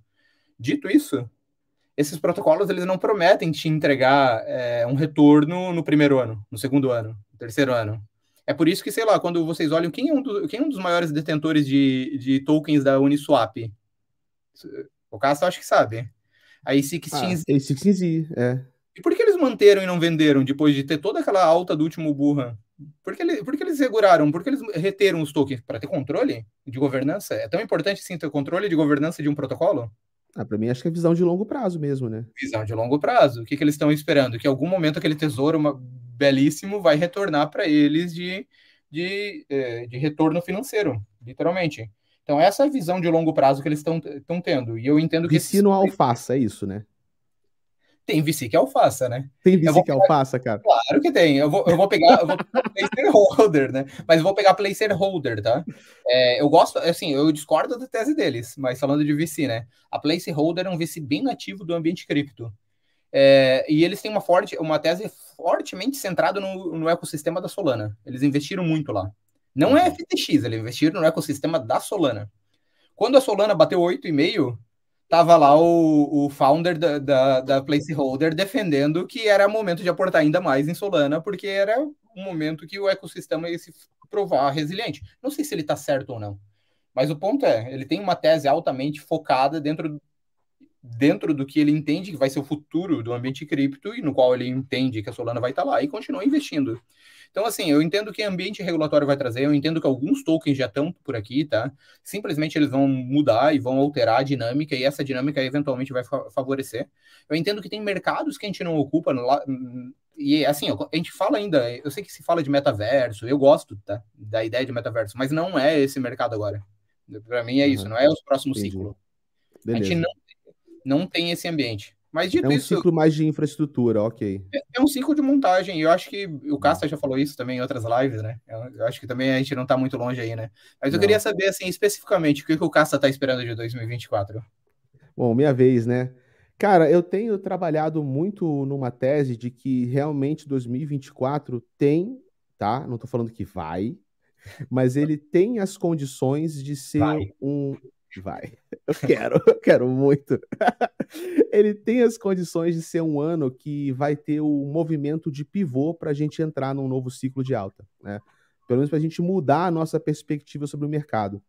Dito isso, esses protocolos eles não prometem te entregar é, um retorno no primeiro ano, no segundo ano, no terceiro ano. É por isso que, sei lá, quando vocês olham quem é um, do, quem é um dos maiores detentores de, de tokens da Uniswap? O Cássio acho que sabe. A A16Z. Ah, A16Z, é. E por que eles manteram e não venderam depois de ter toda aquela alta do último burra? Por que, ele, por que eles seguraram? Por que eles reteram os tokens? Para ter controle de governança? É tão importante assim ter controle de governança de um protocolo? Ah, para mim, acho que é visão de longo prazo mesmo, né? Visão de longo prazo. O que, que eles estão esperando? Que em algum momento aquele tesouro uma, belíssimo vai retornar para eles de, de, é, de retorno financeiro, literalmente. Então, essa é a visão de longo prazo que eles estão tendo. E eu entendo que. Vici no alfaça, é isso, né? Tem VC que alfaça, né? Tem VC que é alfaça, cara? Claro que tem. Eu vou, eu vou pegar, eu vou placeholder, né? Mas vou pegar placeholder, tá? É, eu gosto, assim, eu discordo da tese deles, mas falando de VC, né? A placeholder é um VC bem nativo do ambiente cripto. É, e eles têm uma, forte, uma tese fortemente centrada no, no ecossistema da Solana. Eles investiram muito lá. Não é FTX, eles investiram no ecossistema da Solana. Quando a Solana bateu 8,5, tava lá o, o founder da, da, da, Placeholder defendendo que era momento de aportar ainda mais em Solana, porque era um momento que o ecossistema ia se provar resiliente. Não sei se ele está certo ou não, mas o ponto é, ele tem uma tese altamente focada dentro dentro do que ele entende que vai ser o futuro do ambiente cripto e no qual ele entende que a Solana vai estar lá e continua investindo. Então, assim, eu entendo que ambiente regulatório vai trazer, eu entendo que alguns tokens já estão por aqui, tá? Simplesmente eles vão mudar e vão alterar a dinâmica e essa dinâmica eventualmente vai favorecer. Eu entendo que tem mercados que a gente não ocupa lá, e assim, a gente fala ainda, eu sei que se fala de metaverso, eu gosto tá, da ideia de metaverso, mas não é esse mercado agora. Para mim é isso, uhum. não é os próximos ciclos. A gente não, não tem esse ambiente. Mas dito é um isso, ciclo mais de infraestrutura, ok. É, é, um ciclo de montagem. E eu acho que o Casta já falou isso também em outras lives, né? Eu, eu acho que também a gente não está muito longe aí, né? Mas eu não. queria saber, assim, especificamente, o que, que o Casta está esperando de 2024. Bom, minha vez, né? Cara, eu tenho trabalhado muito numa tese de que realmente 2024 tem, tá? Não estou falando que vai, mas ele tem as condições de ser vai. um. Vai. [LAUGHS] Eu quero, eu quero muito. [LAUGHS] ele tem as condições de ser um ano que vai ter o movimento de pivô para a gente entrar num novo ciclo de alta, né? Pelo menos para a gente mudar a nossa perspectiva sobre o mercado.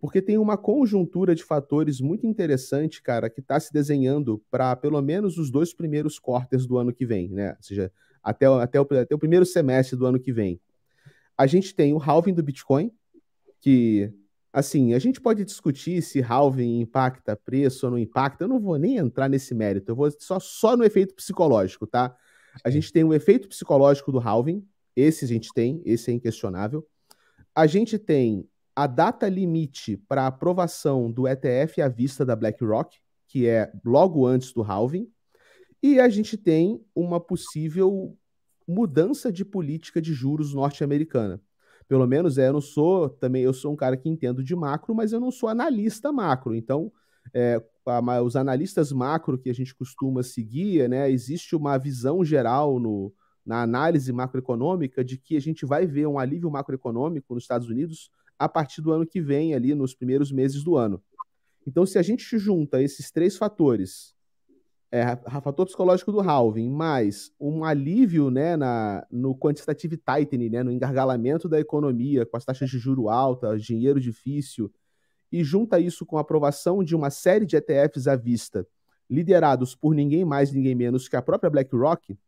Porque tem uma conjuntura de fatores muito interessante, cara, que está se desenhando para pelo menos os dois primeiros quarters do ano que vem, né? Ou seja, até, até, o, até o primeiro semestre do ano que vem. A gente tem o halving do Bitcoin, que, assim, a gente pode discutir se halving impacta preço ou não impacta. Eu não vou nem entrar nesse mérito, eu vou só, só no efeito psicológico, tá? A gente tem o efeito psicológico do halving, esse a gente tem, esse é inquestionável. A gente tem a data limite para aprovação do ETF à vista da BlackRock, que é logo antes do halving, e a gente tem uma possível mudança de política de juros norte-americana. Pelo menos é, eu não sou também, eu sou um cara que entendo de macro, mas eu não sou analista macro. Então, é, a, os analistas macro que a gente costuma seguir, né, existe uma visão geral no, na análise macroeconômica de que a gente vai ver um alívio macroeconômico nos Estados Unidos a partir do ano que vem, ali nos primeiros meses do ano. Então, se a gente junta esses três fatores, é, fator psicológico do halving, mais um alívio né, na, no quantitative tightening, né, no engargalamento da economia, com as taxas de juro altas, dinheiro difícil, e junta isso com a aprovação de uma série de ETFs à vista, liderados por ninguém mais, ninguém menos que a própria BlackRock,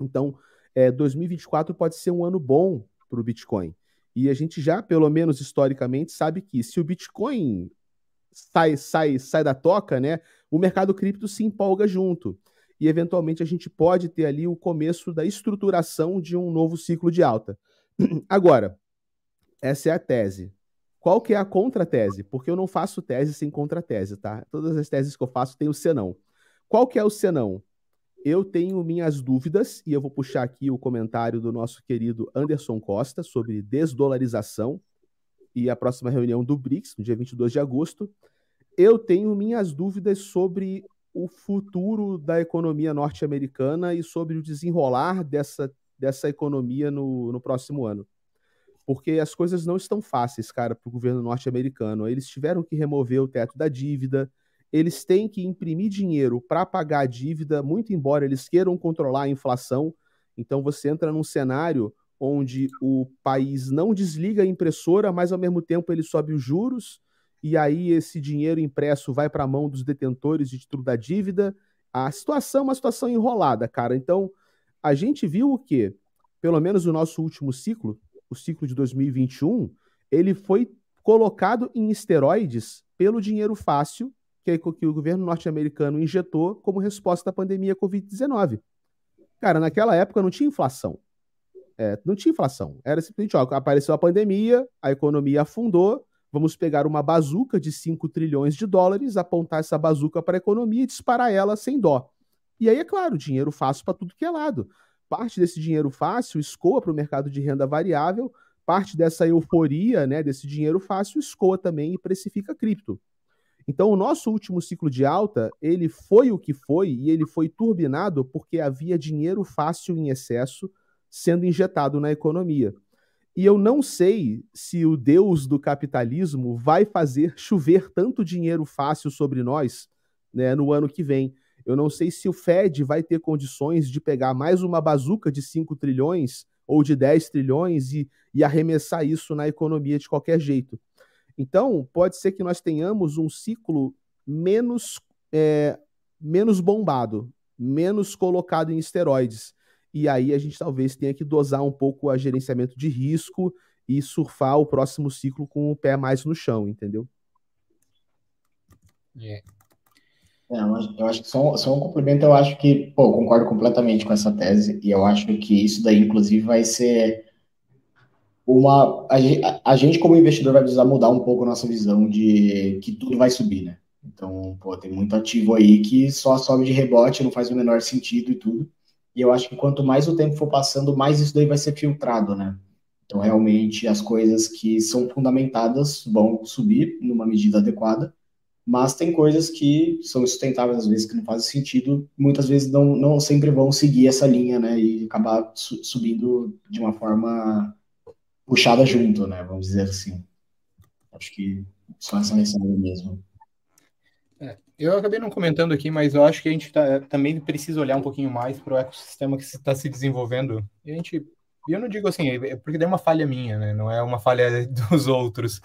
então é, 2024 pode ser um ano bom para o Bitcoin. E a gente já, pelo menos historicamente, sabe que se o Bitcoin sai, sai, sai da toca, né, o mercado cripto se empolga junto. E eventualmente a gente pode ter ali o começo da estruturação de um novo ciclo de alta. [CLEARS THROAT] Agora, essa é a tese. Qual que é a contratese? Porque eu não faço tese sem contratese, tá? Todas as teses que eu faço têm o senão. Qual que é o senão? Eu tenho minhas dúvidas, e eu vou puxar aqui o comentário do nosso querido Anderson Costa sobre desdolarização e a próxima reunião do BRICS, no dia 22 de agosto. Eu tenho minhas dúvidas sobre o futuro da economia norte-americana e sobre o desenrolar dessa, dessa economia no, no próximo ano. Porque as coisas não estão fáceis, cara, para o governo norte-americano. Eles tiveram que remover o teto da dívida, eles têm que imprimir dinheiro para pagar a dívida, muito embora eles queiram controlar a inflação. Então você entra num cenário onde o país não desliga a impressora, mas ao mesmo tempo ele sobe os juros, e aí esse dinheiro impresso vai para a mão dos detentores de título da dívida. A situação é uma situação enrolada, cara. Então, a gente viu o quê? Pelo menos o nosso último ciclo, o ciclo de 2021, ele foi colocado em esteroides pelo dinheiro fácil que, que o governo norte-americano injetou como resposta à pandemia Covid-19. Cara, naquela época não tinha inflação. É, não tinha inflação. Era simplesmente, ó, apareceu a pandemia, a economia afundou, vamos pegar uma bazuca de 5 trilhões de dólares, apontar essa bazuca para a economia e disparar ela sem dó. E aí, é claro, dinheiro fácil para tudo que é lado. Parte desse dinheiro fácil escoa para o mercado de renda variável, parte dessa euforia, né, desse dinheiro fácil escoa também e precifica cripto. Então, o nosso último ciclo de alta, ele foi o que foi e ele foi turbinado porque havia dinheiro fácil em excesso sendo injetado na economia. E eu não sei se o deus do capitalismo vai fazer chover tanto dinheiro fácil sobre nós né, no ano que vem. Eu não sei se o Fed vai ter condições de pegar mais uma bazuca de 5 trilhões ou de 10 trilhões e, e arremessar isso na economia de qualquer jeito. Então, pode ser que nós tenhamos um ciclo menos é, menos bombado, menos colocado em esteroides. E aí a gente talvez tenha que dosar um pouco o gerenciamento de risco e surfar o próximo ciclo com o pé mais no chão, entendeu? Yeah. É, eu acho que só, só um complemento, eu acho que, pô, concordo completamente com essa tese, e eu acho que isso daí, inclusive, vai ser uma. A, a gente, como investidor, vai precisar mudar um pouco a nossa visão de que tudo vai subir, né? Então, pô, tem muito ativo aí que só sobe de rebote, não faz o menor sentido e tudo. E eu acho que quanto mais o tempo for passando, mais isso daí vai ser filtrado, né? Então, realmente, as coisas que são fundamentadas vão subir numa medida adequada, mas tem coisas que são sustentáveis, às vezes, que não fazem sentido, muitas vezes não, não sempre vão seguir essa linha, né? E acabar su subindo de uma forma puxada junto, né? Vamos dizer assim. Acho que só essa mensagem mesmo. É, eu acabei não comentando aqui, mas eu acho que a gente tá, também precisa olhar um pouquinho mais para o ecossistema que está se desenvolvendo. E a gente, eu não digo assim, é porque é uma falha minha, né? Não é uma falha [LAUGHS] dos outros,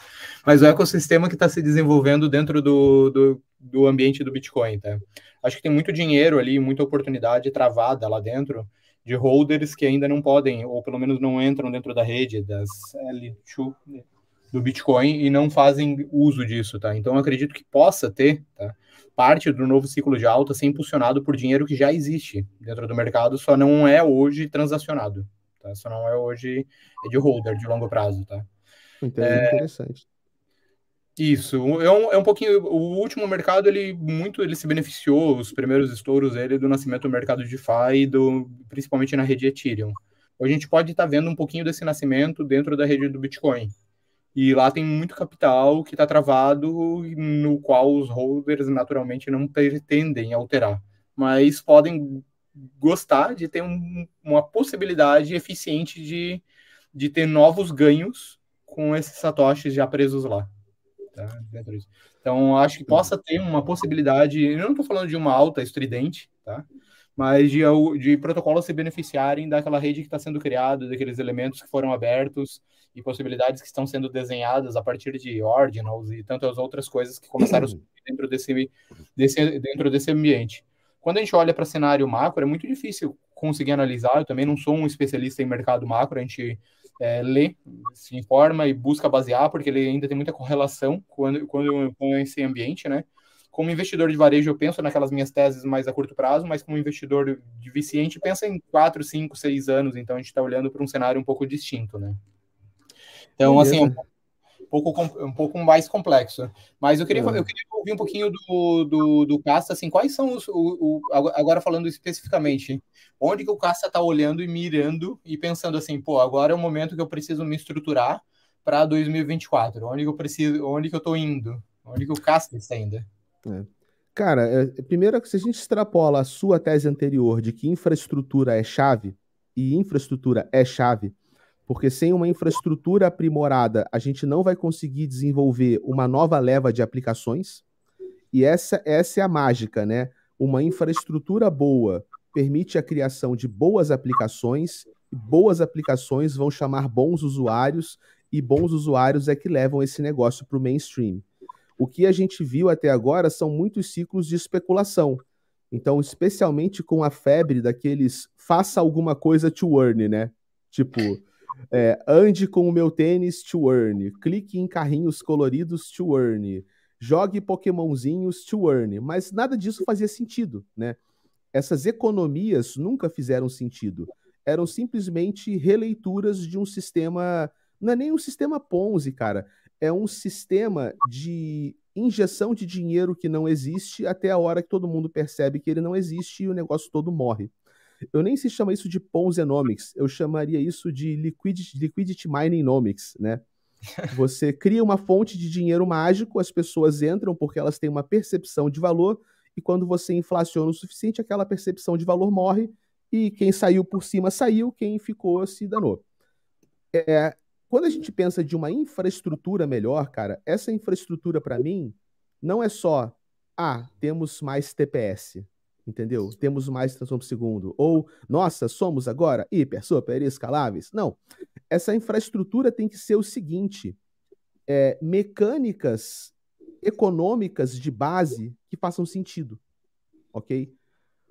mas o ecossistema que está se desenvolvendo dentro do, do, do ambiente do Bitcoin, tá? Acho que tem muito dinheiro ali, muita oportunidade travada lá dentro de holders que ainda não podem, ou pelo menos não entram dentro da rede das L2 do Bitcoin e não fazem uso disso, tá? Então acredito que possa ter, tá? Parte do novo ciclo de alta ser impulsionado por dinheiro que já existe dentro do mercado, só não é hoje transacionado, tá? Só não é hoje de holder de longo prazo, tá? Entendi, é... interessante. Isso, é um, é um pouquinho. O último mercado, ele muito ele se beneficiou, os primeiros estouros dele, do nascimento do mercado de DeFi, do, principalmente na rede Ethereum. A gente pode estar tá vendo um pouquinho desse nascimento dentro da rede do Bitcoin. E lá tem muito capital que está travado, no qual os holders naturalmente não pretendem alterar. Mas podem gostar de ter um, uma possibilidade eficiente de, de ter novos ganhos com esses satoshis já presos lá. Tá? Então, acho que possa ter uma possibilidade, eu não estou falando de uma alta estridente, tá? mas de, de protocolos se beneficiarem daquela rede que está sendo criada, daqueles elementos que foram abertos e possibilidades que estão sendo desenhadas a partir de ordinals e tantas outras coisas que começaram a surgir dentro desse, desse, dentro desse ambiente. Quando a gente olha para cenário macro, é muito difícil conseguir analisar. Eu também não sou um especialista em mercado macro, a gente é, lê, se informa e busca basear, porque ele ainda tem muita correlação quando, quando, com esse ambiente, né? Como investidor de varejo, eu penso naquelas minhas teses mais a curto prazo, mas como investidor de viciente, pensa em 4, 5, 6 anos, então a gente está olhando para um cenário um pouco distinto, né? Então, assim, um pouco, um pouco mais complexo. Mas eu queria, eu queria ouvir um pouquinho do, do, do Casta, assim, quais são os. O, o, agora falando especificamente, onde que o Casta está olhando e mirando e pensando assim, pô, agora é o momento que eu preciso me estruturar para 2024. Onde que eu preciso, onde que eu estou indo? Onde que o Casta está indo? É. Cara, é, primeiro, se a gente extrapola a sua tese anterior de que infraestrutura é chave, e infraestrutura é chave, porque sem uma infraestrutura aprimorada, a gente não vai conseguir desenvolver uma nova leva de aplicações. E essa, essa é a mágica, né? Uma infraestrutura boa permite a criação de boas aplicações, e boas aplicações vão chamar bons usuários, e bons usuários é que levam esse negócio para o mainstream. O que a gente viu até agora são muitos ciclos de especulação. Então, especialmente com a febre daqueles faça alguma coisa to earn, né? Tipo, é, ande com o meu tênis to earn. Clique em carrinhos coloridos to earn. Jogue pokémonzinhos to earn. Mas nada disso fazia sentido, né? Essas economias nunca fizeram sentido. Eram simplesmente releituras de um sistema. Não é nem um sistema Ponzi, cara. É um sistema de injeção de dinheiro que não existe até a hora que todo mundo percebe que ele não existe e o negócio todo morre. Eu nem se chama isso de Ponzenomics, eu chamaria isso de Liquidity, liquidity Miningomics, né? [LAUGHS] Você cria uma fonte de dinheiro mágico, as pessoas entram porque elas têm uma percepção de valor, e quando você inflaciona o suficiente, aquela percepção de valor morre, e quem saiu por cima saiu, quem ficou se danou. É, quando a gente pensa de uma infraestrutura melhor, cara, essa infraestrutura para mim não é só, ah, temos mais TPS entendeu? Temos mais transação por segundo. Ou, nossa, somos agora hiper, super escaláveis. Não. Essa infraestrutura tem que ser o seguinte: é, mecânicas econômicas de base que façam sentido, ok?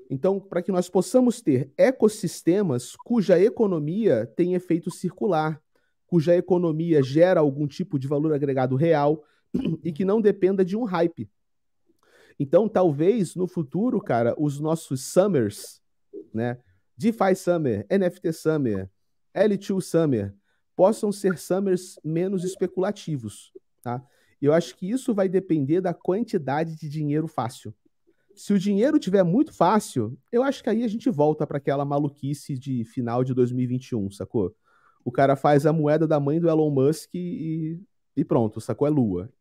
Então, para que nós possamos ter ecossistemas cuja economia tem efeito circular, cuja economia gera algum tipo de valor agregado real [CLEARS THROAT] e que não dependa de um hype. Então, talvez no futuro, cara, os nossos summers, né? DeFi Summer, NFT Summer, L2 Summer, possam ser summers menos especulativos, tá? Eu acho que isso vai depender da quantidade de dinheiro fácil. Se o dinheiro tiver muito fácil, eu acho que aí a gente volta para aquela maluquice de final de 2021, sacou? O cara faz a moeda da mãe do Elon Musk e, e pronto, sacou? É lua.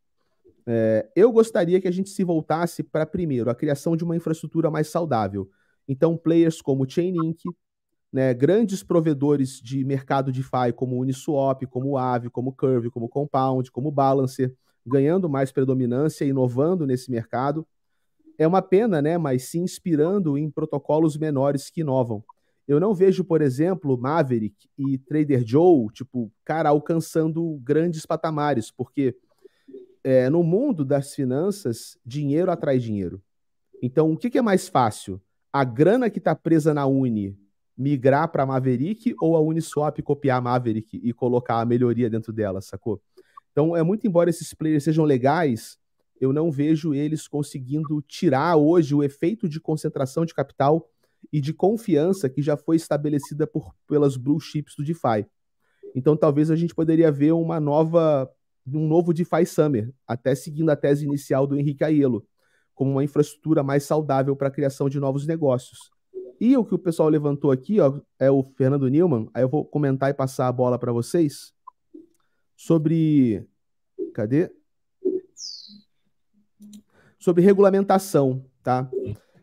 É, eu gostaria que a gente se voltasse para, primeiro, a criação de uma infraestrutura mais saudável. Então, players como Chainlink, né, grandes provedores de mercado DeFi como Uniswap, como Aave, como Curve, como Compound, como Balancer, ganhando mais predominância, inovando nesse mercado. É uma pena, né, mas se inspirando em protocolos menores que inovam. Eu não vejo, por exemplo, Maverick e Trader Joe, tipo, cara, alcançando grandes patamares, porque é, no mundo das finanças, dinheiro atrai dinheiro. Então, o que, que é mais fácil? A grana que está presa na Uni migrar para Maverick ou a Uniswap copiar a Maverick e colocar a melhoria dentro dela, sacou? Então, é muito embora esses players sejam legais, eu não vejo eles conseguindo tirar hoje o efeito de concentração de capital e de confiança que já foi estabelecida por, pelas blue chips do DeFi. Então, talvez a gente poderia ver uma nova, um novo DeFi Summer, até seguindo a tese inicial do Henrique Aiello, como uma infraestrutura mais saudável para a criação de novos negócios. E o que o pessoal levantou aqui, ó, é o Fernando Newman, aí eu vou comentar e passar a bola para vocês sobre cadê? Sobre regulamentação, tá?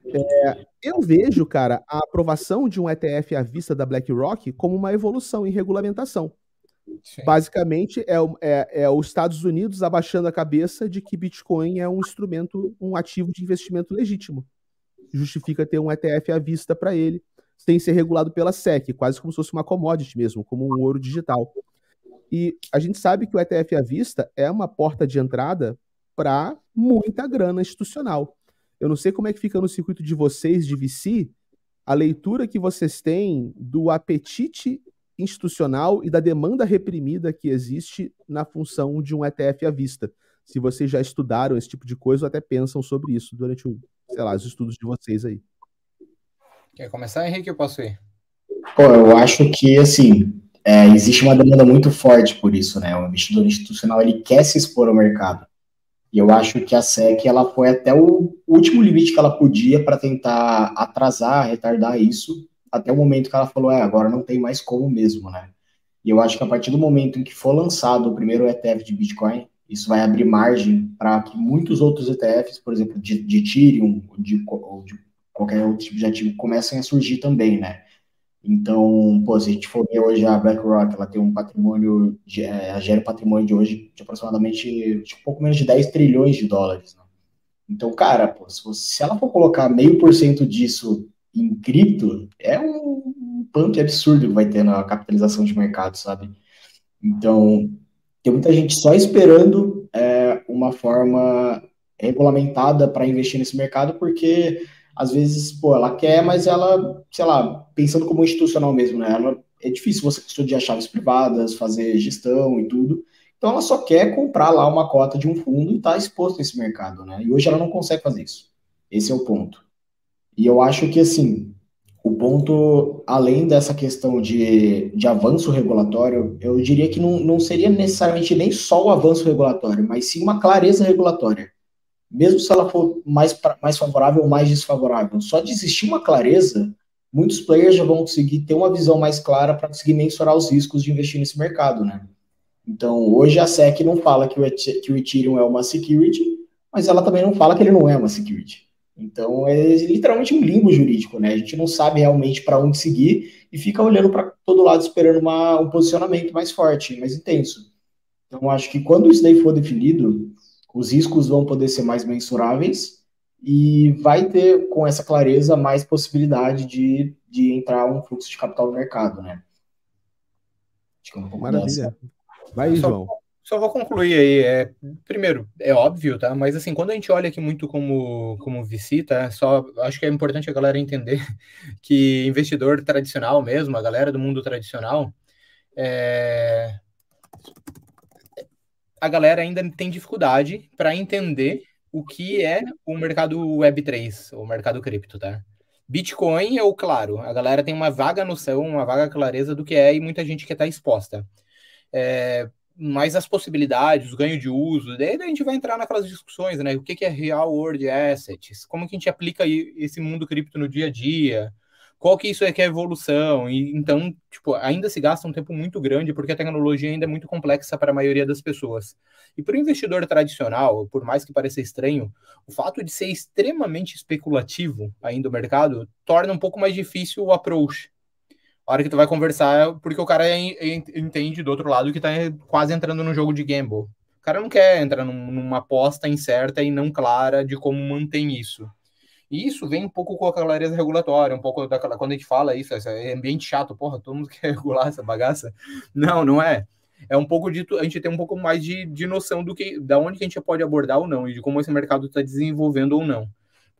É, eu vejo, cara, a aprovação de um ETF à vista da BlackRock como uma evolução em regulamentação. Sim. Basicamente, é, é, é, os Estados Unidos abaixando a cabeça de que Bitcoin é um instrumento, um ativo de investimento legítimo. Justifica ter um ETF à vista para ele, sem ser regulado pela SEC, quase como se fosse uma commodity mesmo, como um ouro digital. E a gente sabe que o ETF à vista é uma porta de entrada para muita grana institucional. Eu não sei como é que fica no circuito de vocês de VC, a leitura que vocês têm do apetite institucional e da demanda reprimida que existe na função de um ETF à vista. Se vocês já estudaram esse tipo de coisa ou até pensam sobre isso durante, sei lá, os estudos de vocês aí. Quer começar, Henrique? Eu posso ir? Pô, eu acho que, assim, é, existe uma demanda muito forte por isso, né? O investidor institucional, ele quer se expor ao mercado. E eu acho que a SEC ela foi até o último limite que ela podia para tentar atrasar, retardar isso, até o momento que ela falou, é, agora não tem mais como mesmo, né? E eu acho que a partir do momento em que for lançado o primeiro ETF de Bitcoin, isso vai abrir margem para que muitos outros ETFs, por exemplo, de, de Ethereum de, ou de qualquer outro tipo de ativo, comecem a surgir também, né? Então, pô, se a gente for ver hoje a BlackRock, ela tem um patrimônio, de, é, gera um patrimônio de hoje de aproximadamente tipo, um pouco menos de 10 trilhões de dólares. Né? Então, cara, pô, se, você, se ela for colocar meio por cento disso em cripto, é um, um pump absurdo que vai ter na capitalização de mercado, sabe? Então, tem muita gente só esperando é, uma forma regulamentada para investir nesse mercado, porque às vezes, pô, ela quer, mas ela, sei lá, pensando como institucional mesmo, né? Ela, é difícil você estudar chaves privadas, fazer gestão e tudo. Então ela só quer comprar lá uma cota de um fundo e tá exposto nesse mercado, né? E hoje ela não consegue fazer isso. Esse é o ponto. E eu acho que, assim, o ponto, além dessa questão de, de avanço regulatório, eu diria que não, não seria necessariamente nem só o avanço regulatório, mas sim uma clareza regulatória mesmo se ela for mais, mais favorável ou mais desfavorável. Só de existir uma clareza, muitos players já vão conseguir ter uma visão mais clara para conseguir mensurar os riscos de investir nesse mercado, né? Então, hoje a SEC não fala que o, que o Ethereum é uma security, mas ela também não fala que ele não é uma security. Então, é literalmente um limbo jurídico, né? A gente não sabe realmente para onde seguir e fica olhando para todo lado esperando uma, um posicionamento mais forte, mais intenso. Então, acho que quando isso daí for definido, os riscos vão poder ser mais mensuráveis e vai ter, com essa clareza, mais possibilidade de, de entrar um fluxo de capital no mercado, né? Acho que é um pouco Maravilha. Dessa. Vai, João. Só vou concluir aí. É, primeiro, é óbvio, tá? Mas assim, quando a gente olha aqui muito como, como VC, tá? Só acho que é importante a galera entender [LAUGHS] que investidor tradicional mesmo, a galera do mundo tradicional, é... a galera ainda tem dificuldade para entender o que é o mercado Web3, o mercado cripto, tá? Bitcoin, eu, claro, a galera tem uma vaga noção, uma vaga clareza do que é e muita gente quer estar tá exposta. É, mas as possibilidades, o ganho de uso, daí a gente vai entrar naquelas discussões, né? O que é real world assets? Como que a gente aplica esse mundo cripto no dia a dia? Qual que isso é que é evolução? E então, tipo, ainda se gasta um tempo muito grande porque a tecnologia ainda é muito complexa para a maioria das pessoas. E para o investidor tradicional, por mais que pareça estranho, o fato de ser extremamente especulativo ainda o mercado torna um pouco mais difícil o approach a hora que tu vai conversar, porque o cara entende do outro lado que tá quase entrando no jogo de gamble. O cara não quer entrar numa aposta incerta e não clara de como mantém isso. E isso vem um pouco com a clareza regulatória, um pouco daquela. Quando a gente fala isso, esse ambiente chato, porra, todo mundo [LAUGHS] quer regular essa bagaça. Não, não é. É um pouco de. A gente tem um pouco mais de, de noção do que. da onde que a gente pode abordar ou não, e de como esse mercado está desenvolvendo ou não.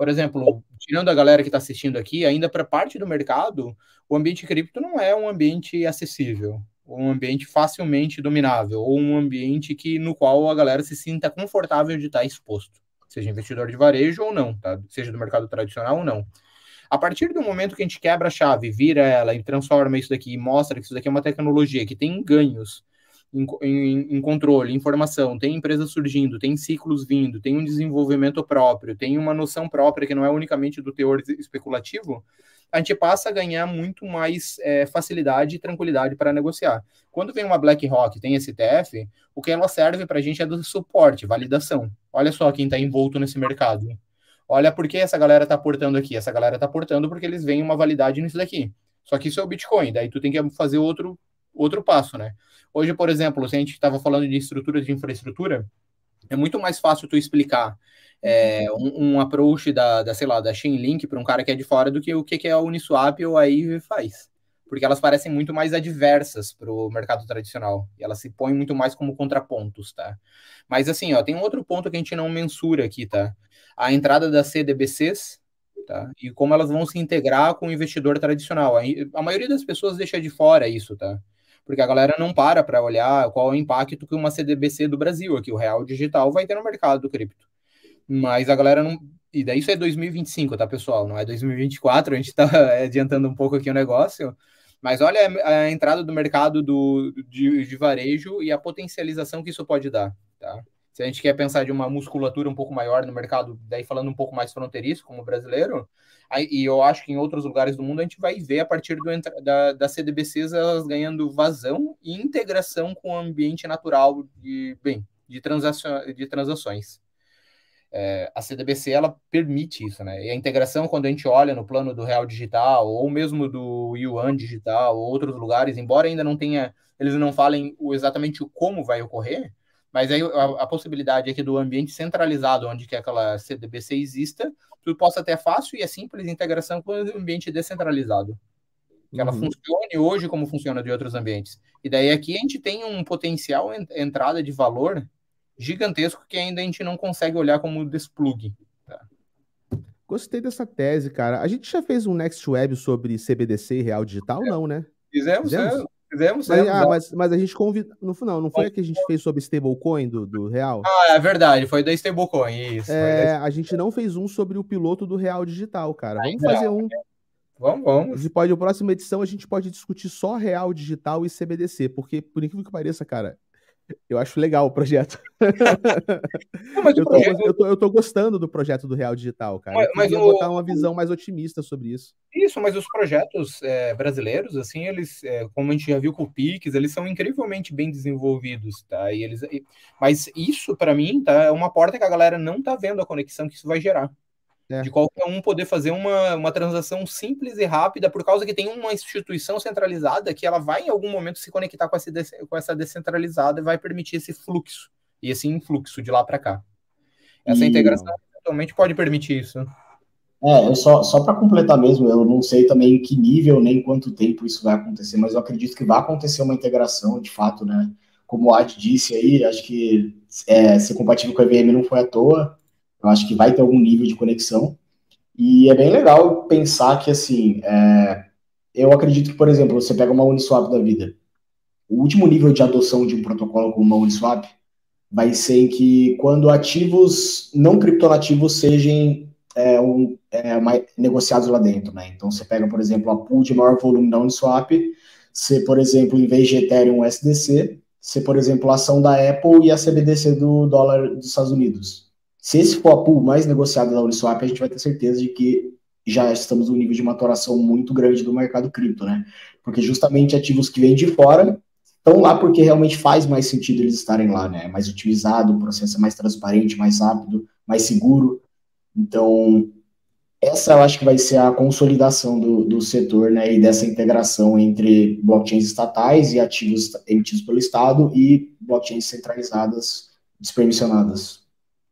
Por exemplo, tirando a galera que está assistindo aqui, ainda para parte do mercado, o ambiente cripto não é um ambiente acessível, um ambiente facilmente dominável, ou um ambiente que no qual a galera se sinta confortável de estar tá exposto, seja investidor de varejo ou não, tá? seja do mercado tradicional ou não. A partir do momento que a gente quebra a chave, vira ela e transforma isso daqui mostra que isso daqui é uma tecnologia que tem ganhos em, em, em, controle, informação, tem empresas surgindo, tem ciclos vindo, tem um desenvolvimento próprio, tem uma noção própria que não é unicamente do teor especulativo, a gente passa a ganhar muito mais é, facilidade e tranquilidade para negociar. Quando vem uma BlackRock, tem esse o que ela serve para a gente é do suporte, validação. Olha só quem está envolto nesse mercado. Olha por que essa galera está aportando aqui. Essa galera está aportando porque eles veem uma validade nisso daqui. Só que isso é o Bitcoin, daí tu tem que fazer outro, outro passo, né? Hoje, por exemplo, se a gente estava falando de estrutura de infraestrutura, é muito mais fácil tu explicar é, um, um, approach da, da, sei lá, da Chainlink para um cara que é de fora do que o que, que a Uniswap ou a Eve faz. Porque elas parecem muito mais adversas para o mercado tradicional. E elas se põem muito mais como contrapontos, tá? Mas assim, ó, tem um outro ponto que a gente não mensura aqui, tá? A entrada das CDBCs, tá? E como elas vão se integrar com o investidor tradicional. A, a maioria das pessoas deixa de fora isso, tá? Porque a galera não para para olhar qual é o impacto que uma CDBC do Brasil, aqui o real digital, vai ter no mercado do cripto. Mas a galera não. E daí isso é 2025, tá, pessoal? Não é 2024, a gente está [LAUGHS] adiantando um pouco aqui o negócio. Mas olha a entrada do mercado do, de, de varejo e a potencialização que isso pode dar, tá? Se a gente quer pensar de uma musculatura um pouco maior no mercado, daí falando um pouco mais fronteiriço, como brasileiro, e eu acho que em outros lugares do mundo a gente vai ver a partir do, da, das CDBCs elas ganhando vazão e integração com o ambiente natural de, bem, de, transação, de transações. É, a CDBC ela permite isso, né? E a integração, quando a gente olha no plano do real digital, ou mesmo do yuan digital, ou outros lugares, embora ainda não tenha, eles não falem exatamente como vai ocorrer, mas aí a, a, possibilidade é que do ambiente centralizado, onde que aquela CDBC exista, tu possa ter fácil e é simples integração com o ambiente descentralizado. Que ela uhum. funcione hoje como funciona de outros ambientes. E daí aqui a gente tem um potencial entrada de valor gigantesco que ainda a gente não consegue olhar como desplug. Tá? Gostei dessa tese, cara. A gente já fez um Next Web sobre CBDC e Real Digital, é. não, né? Fizemos, Fizemos? É. Fizemos, mas, ah, mas, mas, a gente convidou. No final, não foi a que a gente fez sobre stablecoin do, do Real? Ah, é verdade, foi da stablecoin, isso. É, a gente não fez um sobre o piloto do Real Digital, cara. Vamos fazer um. Vamos, vamos. E pode, a próxima edição a gente pode discutir só Real Digital e CBDC, porque, por incrível que pareça, cara, eu acho legal o projeto. [LAUGHS] Não, eu, tô, projeto... eu, tô, eu, tô, gostando do projeto do Real Digital, cara. Mas, eu mas o... botar uma visão mais otimista sobre isso. Isso, mas os projetos é, brasileiros, assim, eles, é, como a gente já viu com o Pix, eles são incrivelmente bem desenvolvidos, tá? E eles, mas isso, para mim, tá, é uma porta que a galera não tá vendo a conexão que isso vai gerar. É. De qualquer um poder fazer uma, uma transação simples e rápida, por causa que tem uma instituição centralizada que ela vai em algum momento se conectar com essa, com essa descentralizada e vai permitir esse fluxo e esse influxo de lá para cá. Essa e... integração totalmente pode permitir isso. É, eu só, só para completar mesmo, eu não sei também em que nível nem quanto tempo isso vai acontecer, mas eu acredito que vai acontecer uma integração, de fato, né, como o Ad disse aí, acho que é, ser compatível com a EVM não foi à toa. Eu acho que vai ter algum nível de conexão. E é bem legal pensar que, assim, é, eu acredito que, por exemplo, você pega uma Uniswap da vida. O último nível de adoção de um protocolo como uma Uniswap vai ser em que quando ativos não criptonativos sejam é, um, é, negociados lá dentro, né? Então você pega, por exemplo, a pool de maior volume da Uniswap, você, por exemplo, em vez de Ethereum SDC, você, por exemplo, a ação da Apple e a CBDC do dólar dos Estados Unidos. Se esse for a pool mais negociada da Uniswap, a gente vai ter certeza de que já estamos no nível de maturação muito grande do mercado cripto, né? Porque justamente ativos que vêm de fora estão lá porque realmente faz mais sentido eles estarem lá, né? Mais otimizado, o processo é mais transparente, mais rápido, mais seguro. Então, essa eu acho que vai ser a consolidação do, do setor, né? E dessa integração entre blockchains estatais e ativos emitidos pelo Estado e blockchains centralizadas, despermissionadas.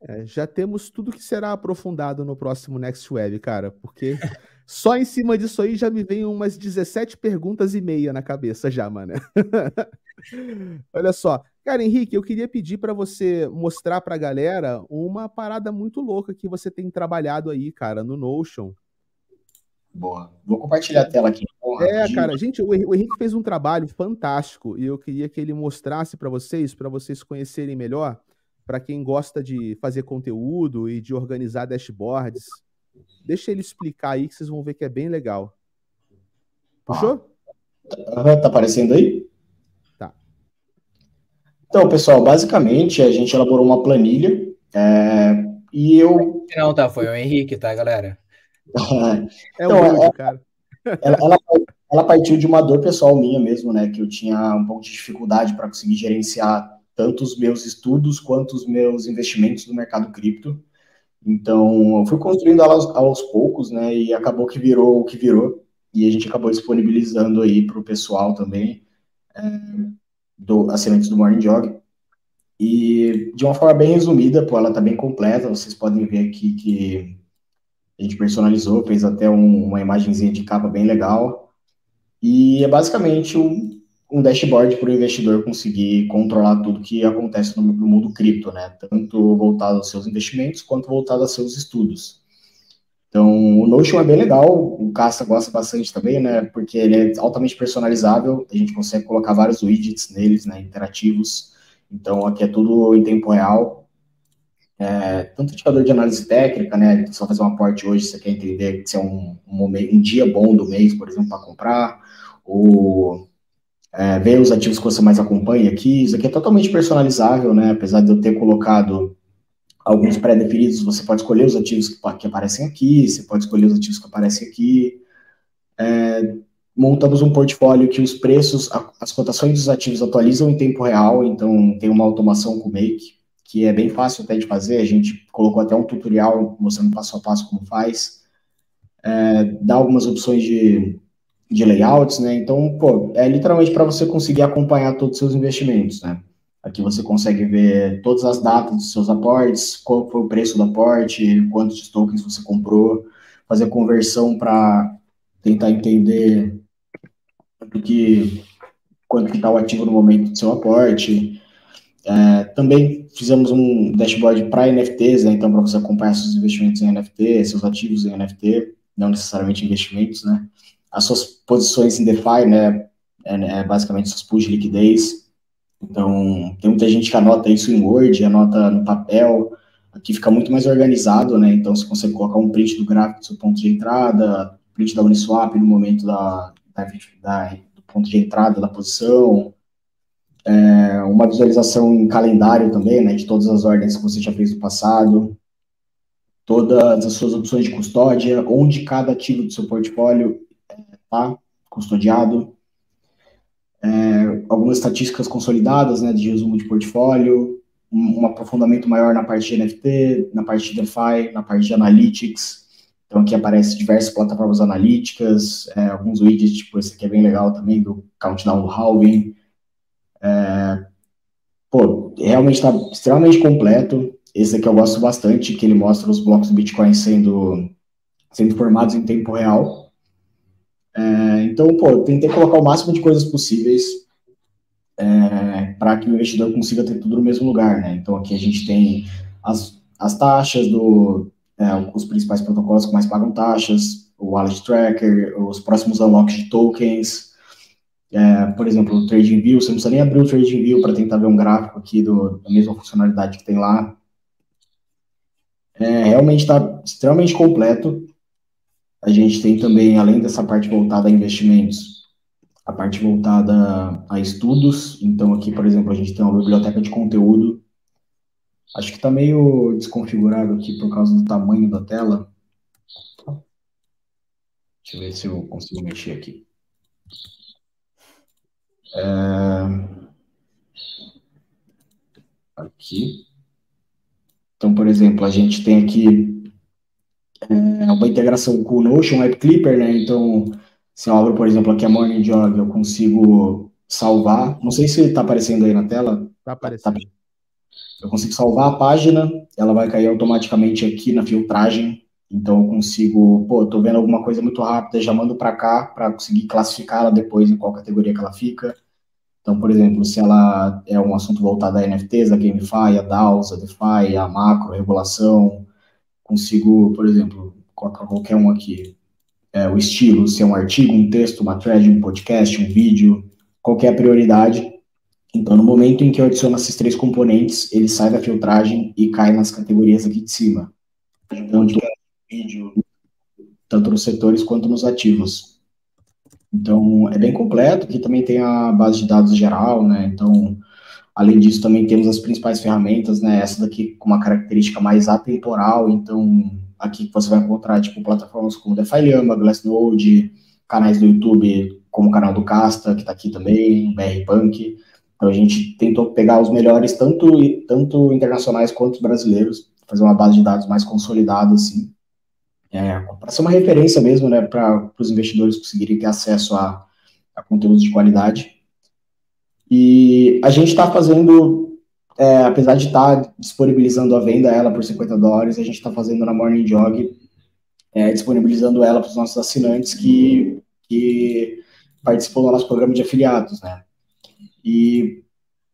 É, já temos tudo que será aprofundado no próximo Next Web, cara, porque só em cima disso aí já me vem umas 17 perguntas e meia na cabeça já, mano. [LAUGHS] Olha só, cara, Henrique, eu queria pedir para você mostrar para a galera uma parada muito louca que você tem trabalhado aí, cara, no Notion. Boa. Vou compartilhar a tela aqui. Porra, é, cara, gente, o Henrique fez um trabalho fantástico e eu queria que ele mostrasse para vocês, para vocês conhecerem melhor para quem gosta de fazer conteúdo e de organizar dashboards. Deixa ele explicar aí que vocês vão ver que é bem legal. Puxou? Ah, tá aparecendo aí? Tá. Então, pessoal, basicamente a gente elaborou uma planilha é, e eu. Não, tá, foi o Henrique, tá, galera? é então, o é, cara. Ela, ela, ela partiu de uma dor pessoal minha mesmo, né? Que eu tinha um pouco de dificuldade para conseguir gerenciar tanto os meus estudos quanto os meus investimentos no mercado cripto. Então, eu fui construindo aos, aos poucos, né? E acabou que virou o que virou. E a gente acabou disponibilizando aí para o pessoal também, é, do assinantes do Morning Jog. E de uma forma bem resumida, pô, ela está bem completa. Vocês podem ver aqui que a gente personalizou, fez até um, uma imagenzinha de capa bem legal. E é basicamente um, um dashboard para o investidor conseguir controlar tudo que acontece no, no, mundo cripto, né? Tanto voltado aos seus investimentos quanto voltado aos seus estudos. Então, o Notion é bem legal, o Casta gosta bastante também, né? Porque ele é altamente personalizável, a gente consegue colocar vários widgets neles, né? Interativos. Então, aqui é tudo em tempo real. É, tanto indicador de análise técnica, né? Você vai fazer um aporte hoje, você quer entender se é um, um, um dia bom do mês, por exemplo, para comprar, ou é, ver os ativos que você mais acompanha aqui. Isso aqui é totalmente personalizável, né? Apesar de eu ter colocado alguns pré-definidos, você pode escolher os ativos que, que, aparecem aqui, você pode escolher os ativos que aparecem aqui. É, montamos um portfólio que os preços, a, as cotações dos ativos atualizam em tempo real, então tem uma automação com o Make, que é bem fácil até de fazer. A gente colocou até um tutorial mostrando passo a passo como faz. É, dá algumas opções de de layouts, né? Então, pô, é literalmente para você conseguir acompanhar todos os seus investimentos, né? Aqui você consegue ver todas as datas dos seus aportes, qual foi o preço do aporte, quantos tokens você comprou, fazer conversão para tentar entender do que quanto que está o ativo no momento do seu aporte. É, também fizemos um dashboard para NFTs, né? Então, para você acompanhar seus investimentos em NFT, seus ativos em NFT, não necessariamente investimentos, né? As suas posições em DeFi, né, é, é basicamente suas pools de liquidez. Então, tem muita gente que anota isso em Word, anota no papel, aqui fica muito mais organizado, né, então você consegue colocar um print do gráfico do seu ponto de entrada, print da Uniswap no momento da, da, da do ponto de entrada da posição, é, uma visualização em calendário também, né, de todas as ordens que você já fez no passado, todas as suas opções de custódia, onde cada ativo do seu portfólio tá? Custodiado. É, algumas estatísticas consolidadas, né, de resumo de portfólio, um, um, aprofundamento maior na parte de NFT, na parte de DeFi, na parte de Analytics. Então, aqui aparece diversas plataformas analíticas, é, alguns widgets, tipo esse aqui é bem legal também, do Countdown do Halving. É, pô, realmente está extremamente completo. Esse aqui eu gosto bastante, que ele mostra os blocos do Bitcoin sendo, sendo formados em tempo real. É, então, pô, tentei colocar o máximo de coisas possíveis. É, para que o investidor consiga ter tudo no mesmo lugar, né? Então aqui a gente tem as, as taxas do é, os principais protocolos que mais pagam taxas, o wallet tracker, os próximos unlocks de tokens, é, por exemplo, o TradingView, você não precisa nem abrir o TradingView para tentar ver um gráfico aqui do, da mesma funcionalidade que tem lá. É, realmente está extremamente completo. A gente tem também, além dessa parte voltada a investimentos, a parte voltada a estudos. Então, aqui, por exemplo, a gente tem uma biblioteca de conteúdo. Acho que está meio desconfigurado aqui por causa do tamanho da tela. Deixa eu ver se eu consigo mexer aqui. É... Aqui. Então, por exemplo, a gente tem aqui é, uma integração com o Notion App Clipper, né? Então, se eu abro, por exemplo, aqui a Morning Jog, eu consigo salvar. Não sei se está aparecendo aí na tela. Está aparecendo. Tá, eu consigo salvar a página, ela vai cair automaticamente aqui na filtragem. Então, eu consigo, pô, tô vendo alguma coisa muito rápida, já mando para cá para conseguir classificar ela depois em qual categoria que ela fica. Então, por exemplo, se ela é um assunto voltado a NFTs, a GameFi, a DAOs, a DeFi, a macro, regulação, consigo, por exemplo, colocar qualquer um aqui, é, o estilo, se é um artigo, um texto, uma thread, um podcast, um vídeo, qualquer prioridade. Então, no momento em que eu adiciono esses três componentes, ele sai da filtragem e cai nas categorias aqui de cima. Tanto vídeo, tanto nos setores quanto nos ativos. Então, é bem completo. Aqui também tem a base de dados geral, né? Então, além disso, também temos as principais ferramentas, né? Essa daqui com uma característica mais atemporal. Então, aqui você vai encontrar, tipo, plataformas como DeFi Llama, Glassnode, canais do YouTube, como o canal do Casta, que está aqui também, BR Punk. Então, a gente tentou pegar os melhores, tanto, tanto internacionais quanto brasileiros, fazer uma base de dados mais consolidada, assim, é, para ser uma referência mesmo, né, para os investidores conseguirem ter acesso a, a conteúdos de qualidade. E a gente está fazendo, é, apesar de estar tá disponibilizando a venda ela por 50 dólares, a gente está fazendo na Morning Jog, é, disponibilizando ela para os nossos assinantes que, que participam do nosso programa de afiliados, né? E,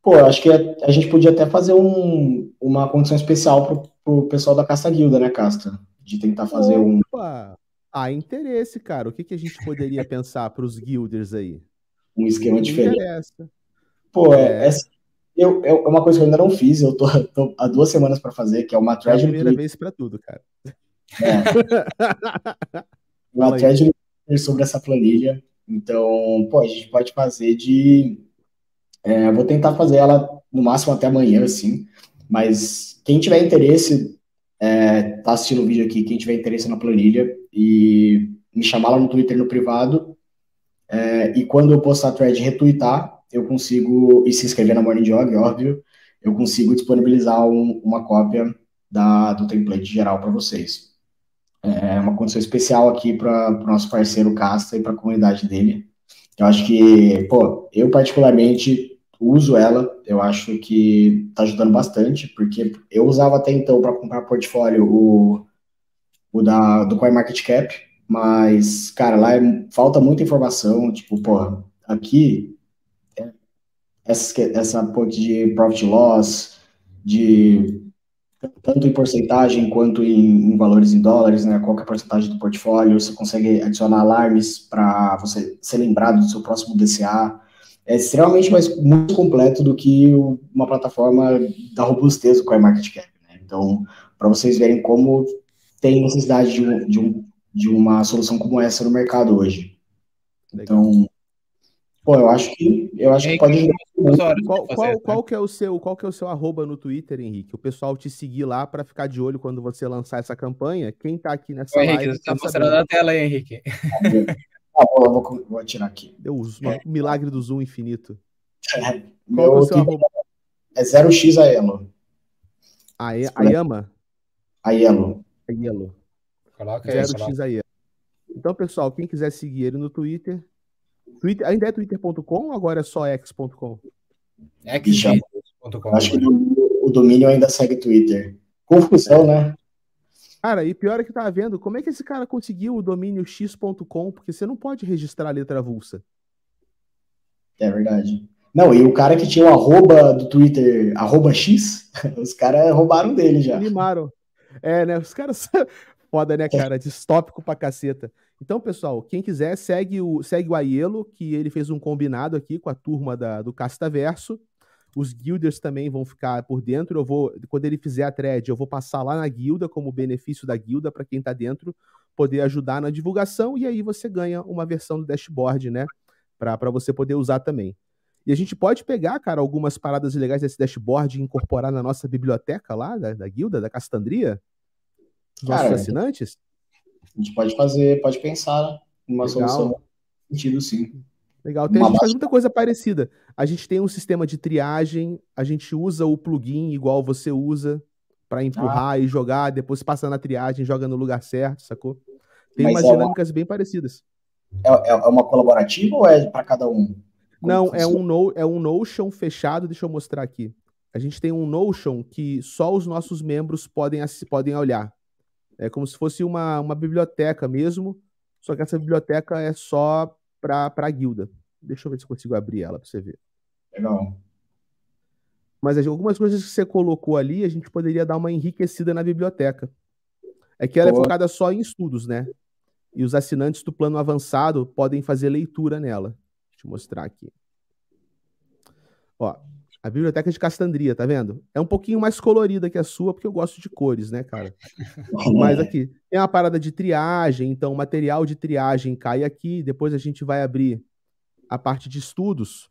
pô, acho que a, a gente podia até fazer um, uma condição especial para o pessoal da Casta Guilda, né, Casta? de tentar fazer Opa! um. Há interesse, cara. O que, que a gente poderia pensar para os guilders aí? Um esquema diferente. Interessa. Pô, é, é, eu, é uma coisa que eu ainda não fiz, eu tô, tô há duas semanas para fazer, que é uma thread. É a primeira vez para tudo, cara. É. [LAUGHS] uma thread sobre essa planilha. Então, pô, a gente pode fazer de. É, vou tentar fazer ela no máximo até amanhã, assim. Mas quem tiver interesse, é, tá assistindo o vídeo aqui, quem tiver interesse na planilha, e me chamar lá no Twitter no privado, é, e quando eu postar a thread retweetar, eu consigo, e se inscrever na Morning Jog, óbvio, eu consigo disponibilizar um, uma cópia da, do template geral para vocês. É uma condição especial aqui para o nosso parceiro Casta e para a comunidade dele. Eu acho que, pô, eu particularmente uso ela, eu acho que está ajudando bastante, porque eu usava até então para comprar portfólio o, o da, do CoinMarketCap, mas, cara, lá é, falta muita informação, tipo, pô, aqui, essa, essa ponte de profit loss, de tanto em porcentagem quanto em, em, valores em dólares, né? Qual é a porcentagem do portfólio? Você consegue adicionar alarmes para você ser lembrado do seu próximo DCA é extremamente mais muito completo do que uma plataforma da robustez do CoinMarketCap. Né? Então, para vocês verem como tem necessidade de, um, de, um, de uma solução como essa no mercado hoje. Então, pô, eu acho que eu acho que pode qual, qual, qual, que é o seu qual que é o seu arroba no Twitter, Henrique? O pessoal te seguir lá para ficar de olho quando você lançar essa campanha. Quem tá aqui nessa Ô, live? Henrique, você tá mostrando na tela aí, Henrique. Ah, vou, vou, vou tirar aqui. Deus, é. o milagre do zoom infinito. É, Qual é o seu arroba? É 0x Aiello. A, a Yama? Aiello. Aiello. Coloca 0x Aiello. Então, pessoal, quem quiser seguir ele no Twitter, Twitter ainda é twitter.com ou agora é só x.com? x.com. Acho que o domínio ainda segue Twitter. Confusão, né? Cara, e pior é que tá vendo, como é que esse cara conseguiu o domínio x.com? Porque você não pode registrar a letra avulsa. É verdade. Não, e o cara que tinha o arroba do Twitter, arroba X, [LAUGHS] os caras roubaram dele já. Limaram. É, né? Os caras. Foda, né, cara? Distópico pra caceta. Então, pessoal, quem quiser, segue o, segue o Aielo, que ele fez um combinado aqui com a turma da, do Castaverso. Os guilders também vão ficar por dentro. Eu vou, quando ele fizer a thread, eu vou passar lá na guilda como benefício da guilda para quem tá dentro poder ajudar na divulgação e aí você ganha uma versão do dashboard, né, para você poder usar também. E a gente pode pegar, cara, algumas paradas legais desse dashboard e incorporar na nossa biblioteca lá da, da guilda, da Castandria, os nossos assinantes. A gente pode fazer, pode pensar numa Legal. solução sentido, sim. Legal. Tem, a gente faz muita coisa parecida. A gente tem um sistema de triagem, a gente usa o plugin igual você usa para empurrar ah. e jogar, depois passa na triagem, joga no lugar certo, sacou? Tem Mas umas é dinâmicas uma... bem parecidas. É, é, é uma colaborativa ou é para cada um? Como Não, é um, no, é um Notion fechado, deixa eu mostrar aqui. A gente tem um Notion que só os nossos membros podem, podem olhar. É como se fosse uma, uma biblioteca mesmo, só que essa biblioteca é só para a guilda. Deixa eu ver se eu consigo abrir ela para você ver. Legal. Mas algumas coisas que você colocou ali, a gente poderia dar uma enriquecida na biblioteca. É que ela é Boa. é focada só em estudos, né? E os assinantes do plano avançado podem fazer leitura nela. Deixa eu mostrar aqui. Ó, a biblioteca de Castandria, tá vendo? É um pouquinho mais colorida que a sua, porque eu gosto de cores, né, cara? [LAUGHS] Mas aqui, tem uma parada de triagem, então o material de triagem cai aqui, depois a gente vai abrir a parte de estudos.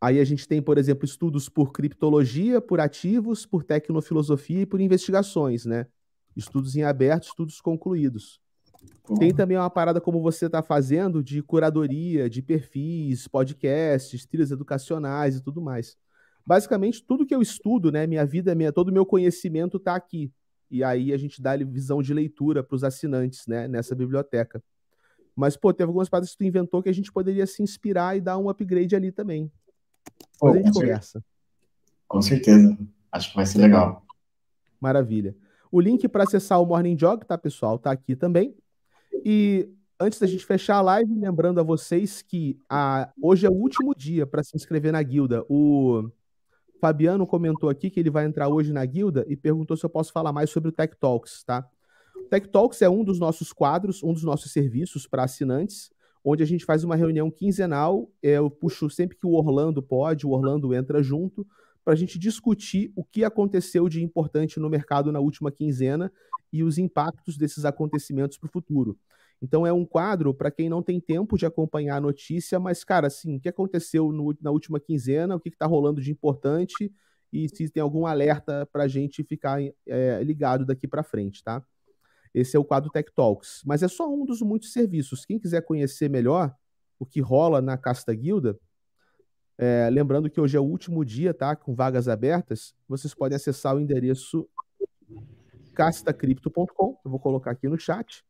Aí a gente tem, por exemplo, estudos por criptologia, por ativos, por tecnofilosofia e por investigações, né? Estudos em aberto, estudos concluídos. Tem também uma parada como você está fazendo de curadoria, de perfis, podcasts, trilhas educacionais e tudo mais. Basicamente, tudo que eu estudo, né, minha vida, minha, todo o meu conhecimento está aqui. E aí a gente dá visão de leitura para os assinantes, né, nessa biblioteca. Mas, pô, teve algumas paradas que tu inventou que a gente poderia se inspirar e dar um upgrade ali também. Pô, a gente conversa. Com certeza. Acho que vai ser legal. Maravilha. O link para acessar o Morning Jog, tá, pessoal? Tá aqui também. E antes da gente fechar a live, lembrando a vocês que a, hoje é o último dia para se inscrever na guilda. O Fabiano comentou aqui que ele vai entrar hoje na guilda e perguntou se eu posso falar mais sobre o Tech Talks, tá? O Tech Talks é um dos nossos quadros, um dos nossos serviços para assinantes, onde a gente faz uma reunião quinzenal. Eu puxo sempre que o Orlando pode, o Orlando entra junto, para a gente discutir o que aconteceu de importante no mercado na última quinzena e os impactos desses acontecimentos para o futuro. Então é um quadro para quem não tem tempo de acompanhar a notícia, mas, cara, assim, o que aconteceu no, na última quinzena, o que está rolando de importante e se tem algum alerta para a gente ficar é, ligado daqui para frente, tá? Esse é o quadro Tech Talks. Mas é só um dos muitos serviços. Quem quiser conhecer melhor o que rola na Casta Guilda, é, lembrando que hoje é o último dia, tá? Com vagas abertas, vocês podem acessar o endereço castacripto.com. Eu vou colocar aqui no chat.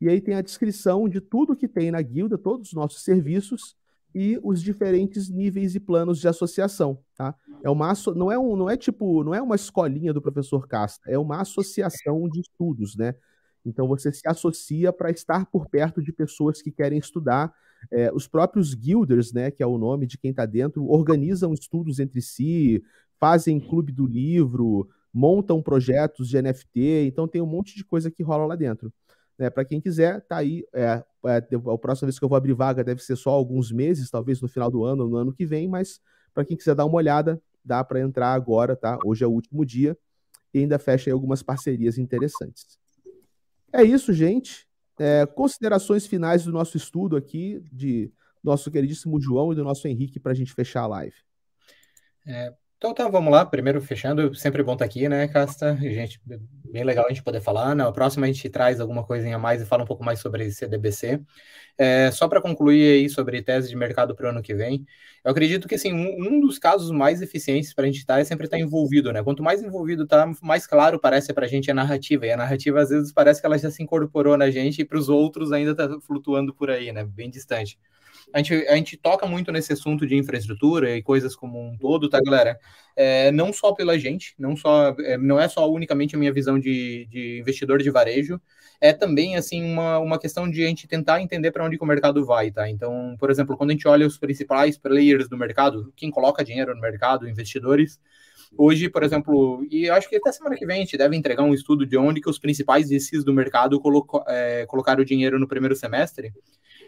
E aí tem a descrição de tudo que tem na guilda, todos os nossos serviços e os diferentes níveis e planos de associação, tá? É uma não é um, não é tipo, não é uma escolinha do professor Casta, é uma associação de estudos, né? Então você se associa para estar por perto de pessoas que querem estudar. É, os próprios guilders, né, que é o nome de quem está dentro, organizam estudos entre si, fazem clube do livro, montam projetos de NFT, então tem um monte de coisa que rola lá dentro. Né, para quem quiser, tá aí. É, é, a próxima vez que eu vou abrir vaga deve ser só alguns meses, talvez no final do ano, no ano que vem, mas para quem quiser dar uma olhada, dá para entrar agora, tá? Hoje é o último dia e ainda fecha aí algumas parcerias interessantes. É isso, gente. É, considerações finais do nosso estudo aqui, de nosso queridíssimo João e do nosso Henrique, para a gente fechar a live. É, então tá, vamos lá. Primeiro, fechando, sempre bom estar aqui, né, Casta? Gente, bem legal a gente poder falar. Na próxima a gente traz alguma coisinha a mais e fala um pouco mais sobre CDBC. É, só para concluir aí sobre tese de mercado para o ano que vem, eu acredito que assim, um, um dos casos mais eficientes para a gente estar tá é sempre estar tá envolvido, né? Quanto mais envolvido tá, mais claro parece para a gente a narrativa. E a narrativa, às vezes, parece que ela já se incorporou na gente e para os outros ainda está flutuando por aí, né? Bem distante. A gente, a gente toca muito nesse assunto de infraestrutura e coisas como um todo, tá, galera? É, não só pela gente, não só é, não é só unicamente a minha visão de, de investidor de varejo, é também assim uma, uma questão de a gente tentar entender para onde o mercado vai, tá? Então, por exemplo, quando a gente olha os principais players do mercado, quem coloca dinheiro no mercado, investidores, hoje, por exemplo, e acho que até semana que vem a gente deve entregar um estudo de onde que os principais VCs do mercado colocou, é, colocaram o dinheiro no primeiro semestre.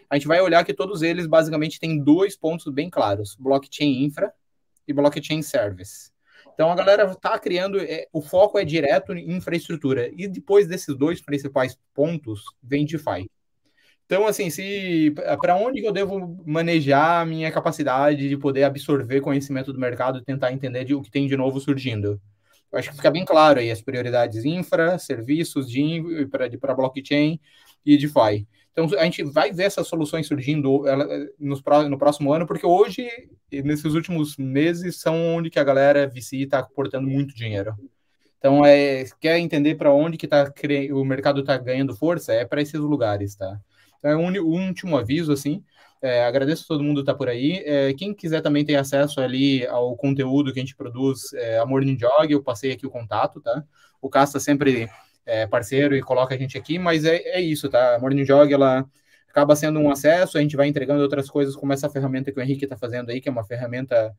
A gente vai olhar que todos eles basicamente têm dois pontos bem claros: blockchain infra e blockchain service. Então a galera está criando, é, o foco é direto em infraestrutura. E depois desses dois principais pontos, vem DeFi. Então, assim, se para onde eu devo manejar a minha capacidade de poder absorver conhecimento do mercado e tentar entender de, o que tem de novo surgindo? Eu acho que fica bem claro aí as prioridades infra, serviços de para blockchain e DeFi. Então, a gente vai ver essas soluções surgindo nos, no próximo ano, porque hoje, nesses últimos meses, são onde que a galera VC está aportando muito dinheiro. Então, é, quer entender para onde que tá, o mercado está ganhando força? É para esses lugares, tá? Então, é um, um último aviso, assim, é, agradeço a todo mundo que está por aí. É, quem quiser também ter acesso ali ao conteúdo que a gente produz, é, a Morning Jog, eu passei aqui o contato, tá? O Casta sempre é parceiro e coloca a gente aqui, mas é, é isso, tá? A Morning Jog, ela acaba sendo um acesso, a gente vai entregando outras coisas, como essa ferramenta que o Henrique está fazendo aí, que é uma ferramenta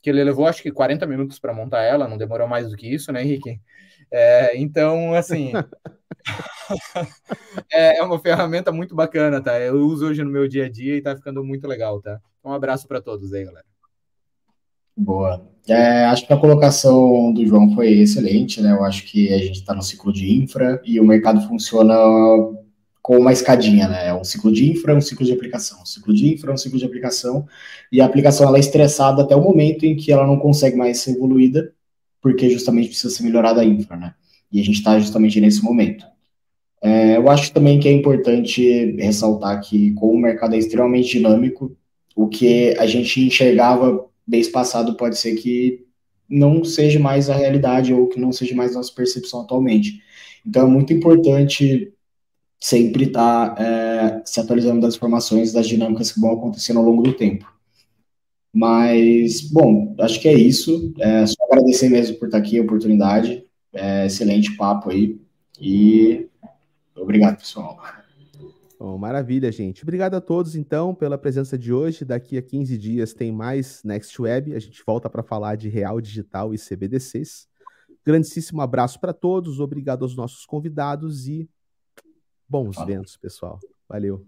que ele levou acho que 40 minutos para montar ela, não demorou mais do que isso, né, Henrique? É, então, assim, [LAUGHS] é, é uma ferramenta muito bacana, tá? Eu uso hoje no meu dia a dia e tá ficando muito legal, tá? Um abraço para todos aí, galera. Boa. É, acho que a colocação do João foi excelente, né? Eu acho que a gente está no ciclo de infra e o mercado funciona com uma escadinha, né? É um ciclo de infra, um ciclo de aplicação, um ciclo de infra, um ciclo de aplicação, e a aplicação ela é estressada até o momento em que ela não consegue mais ser evoluída, porque justamente precisa ser melhorada a infra, né? E a gente está justamente nesse momento. É, eu acho também que é importante ressaltar que, como o mercado é extremamente dinâmico, o que a gente enxergava mês passado pode ser que não seja mais a realidade ou que não seja mais nossa percepção atualmente. Então é muito importante sempre estar tá, é, se atualizando das informações, das dinâmicas que vão acontecendo ao longo do tempo. Mas, bom, acho que é isso. É só agradecer mesmo por estar aqui, a oportunidade. É, excelente papo aí. E Obrigado, pessoal. Bom, maravilha, gente. Obrigado a todos, então, pela presença de hoje. Daqui a 15 dias tem mais Next Web. A gente volta para falar de Real Digital e CBDCs. Grandíssimo abraço para todos. Obrigado aos nossos convidados e bons ventos, pessoal. Valeu.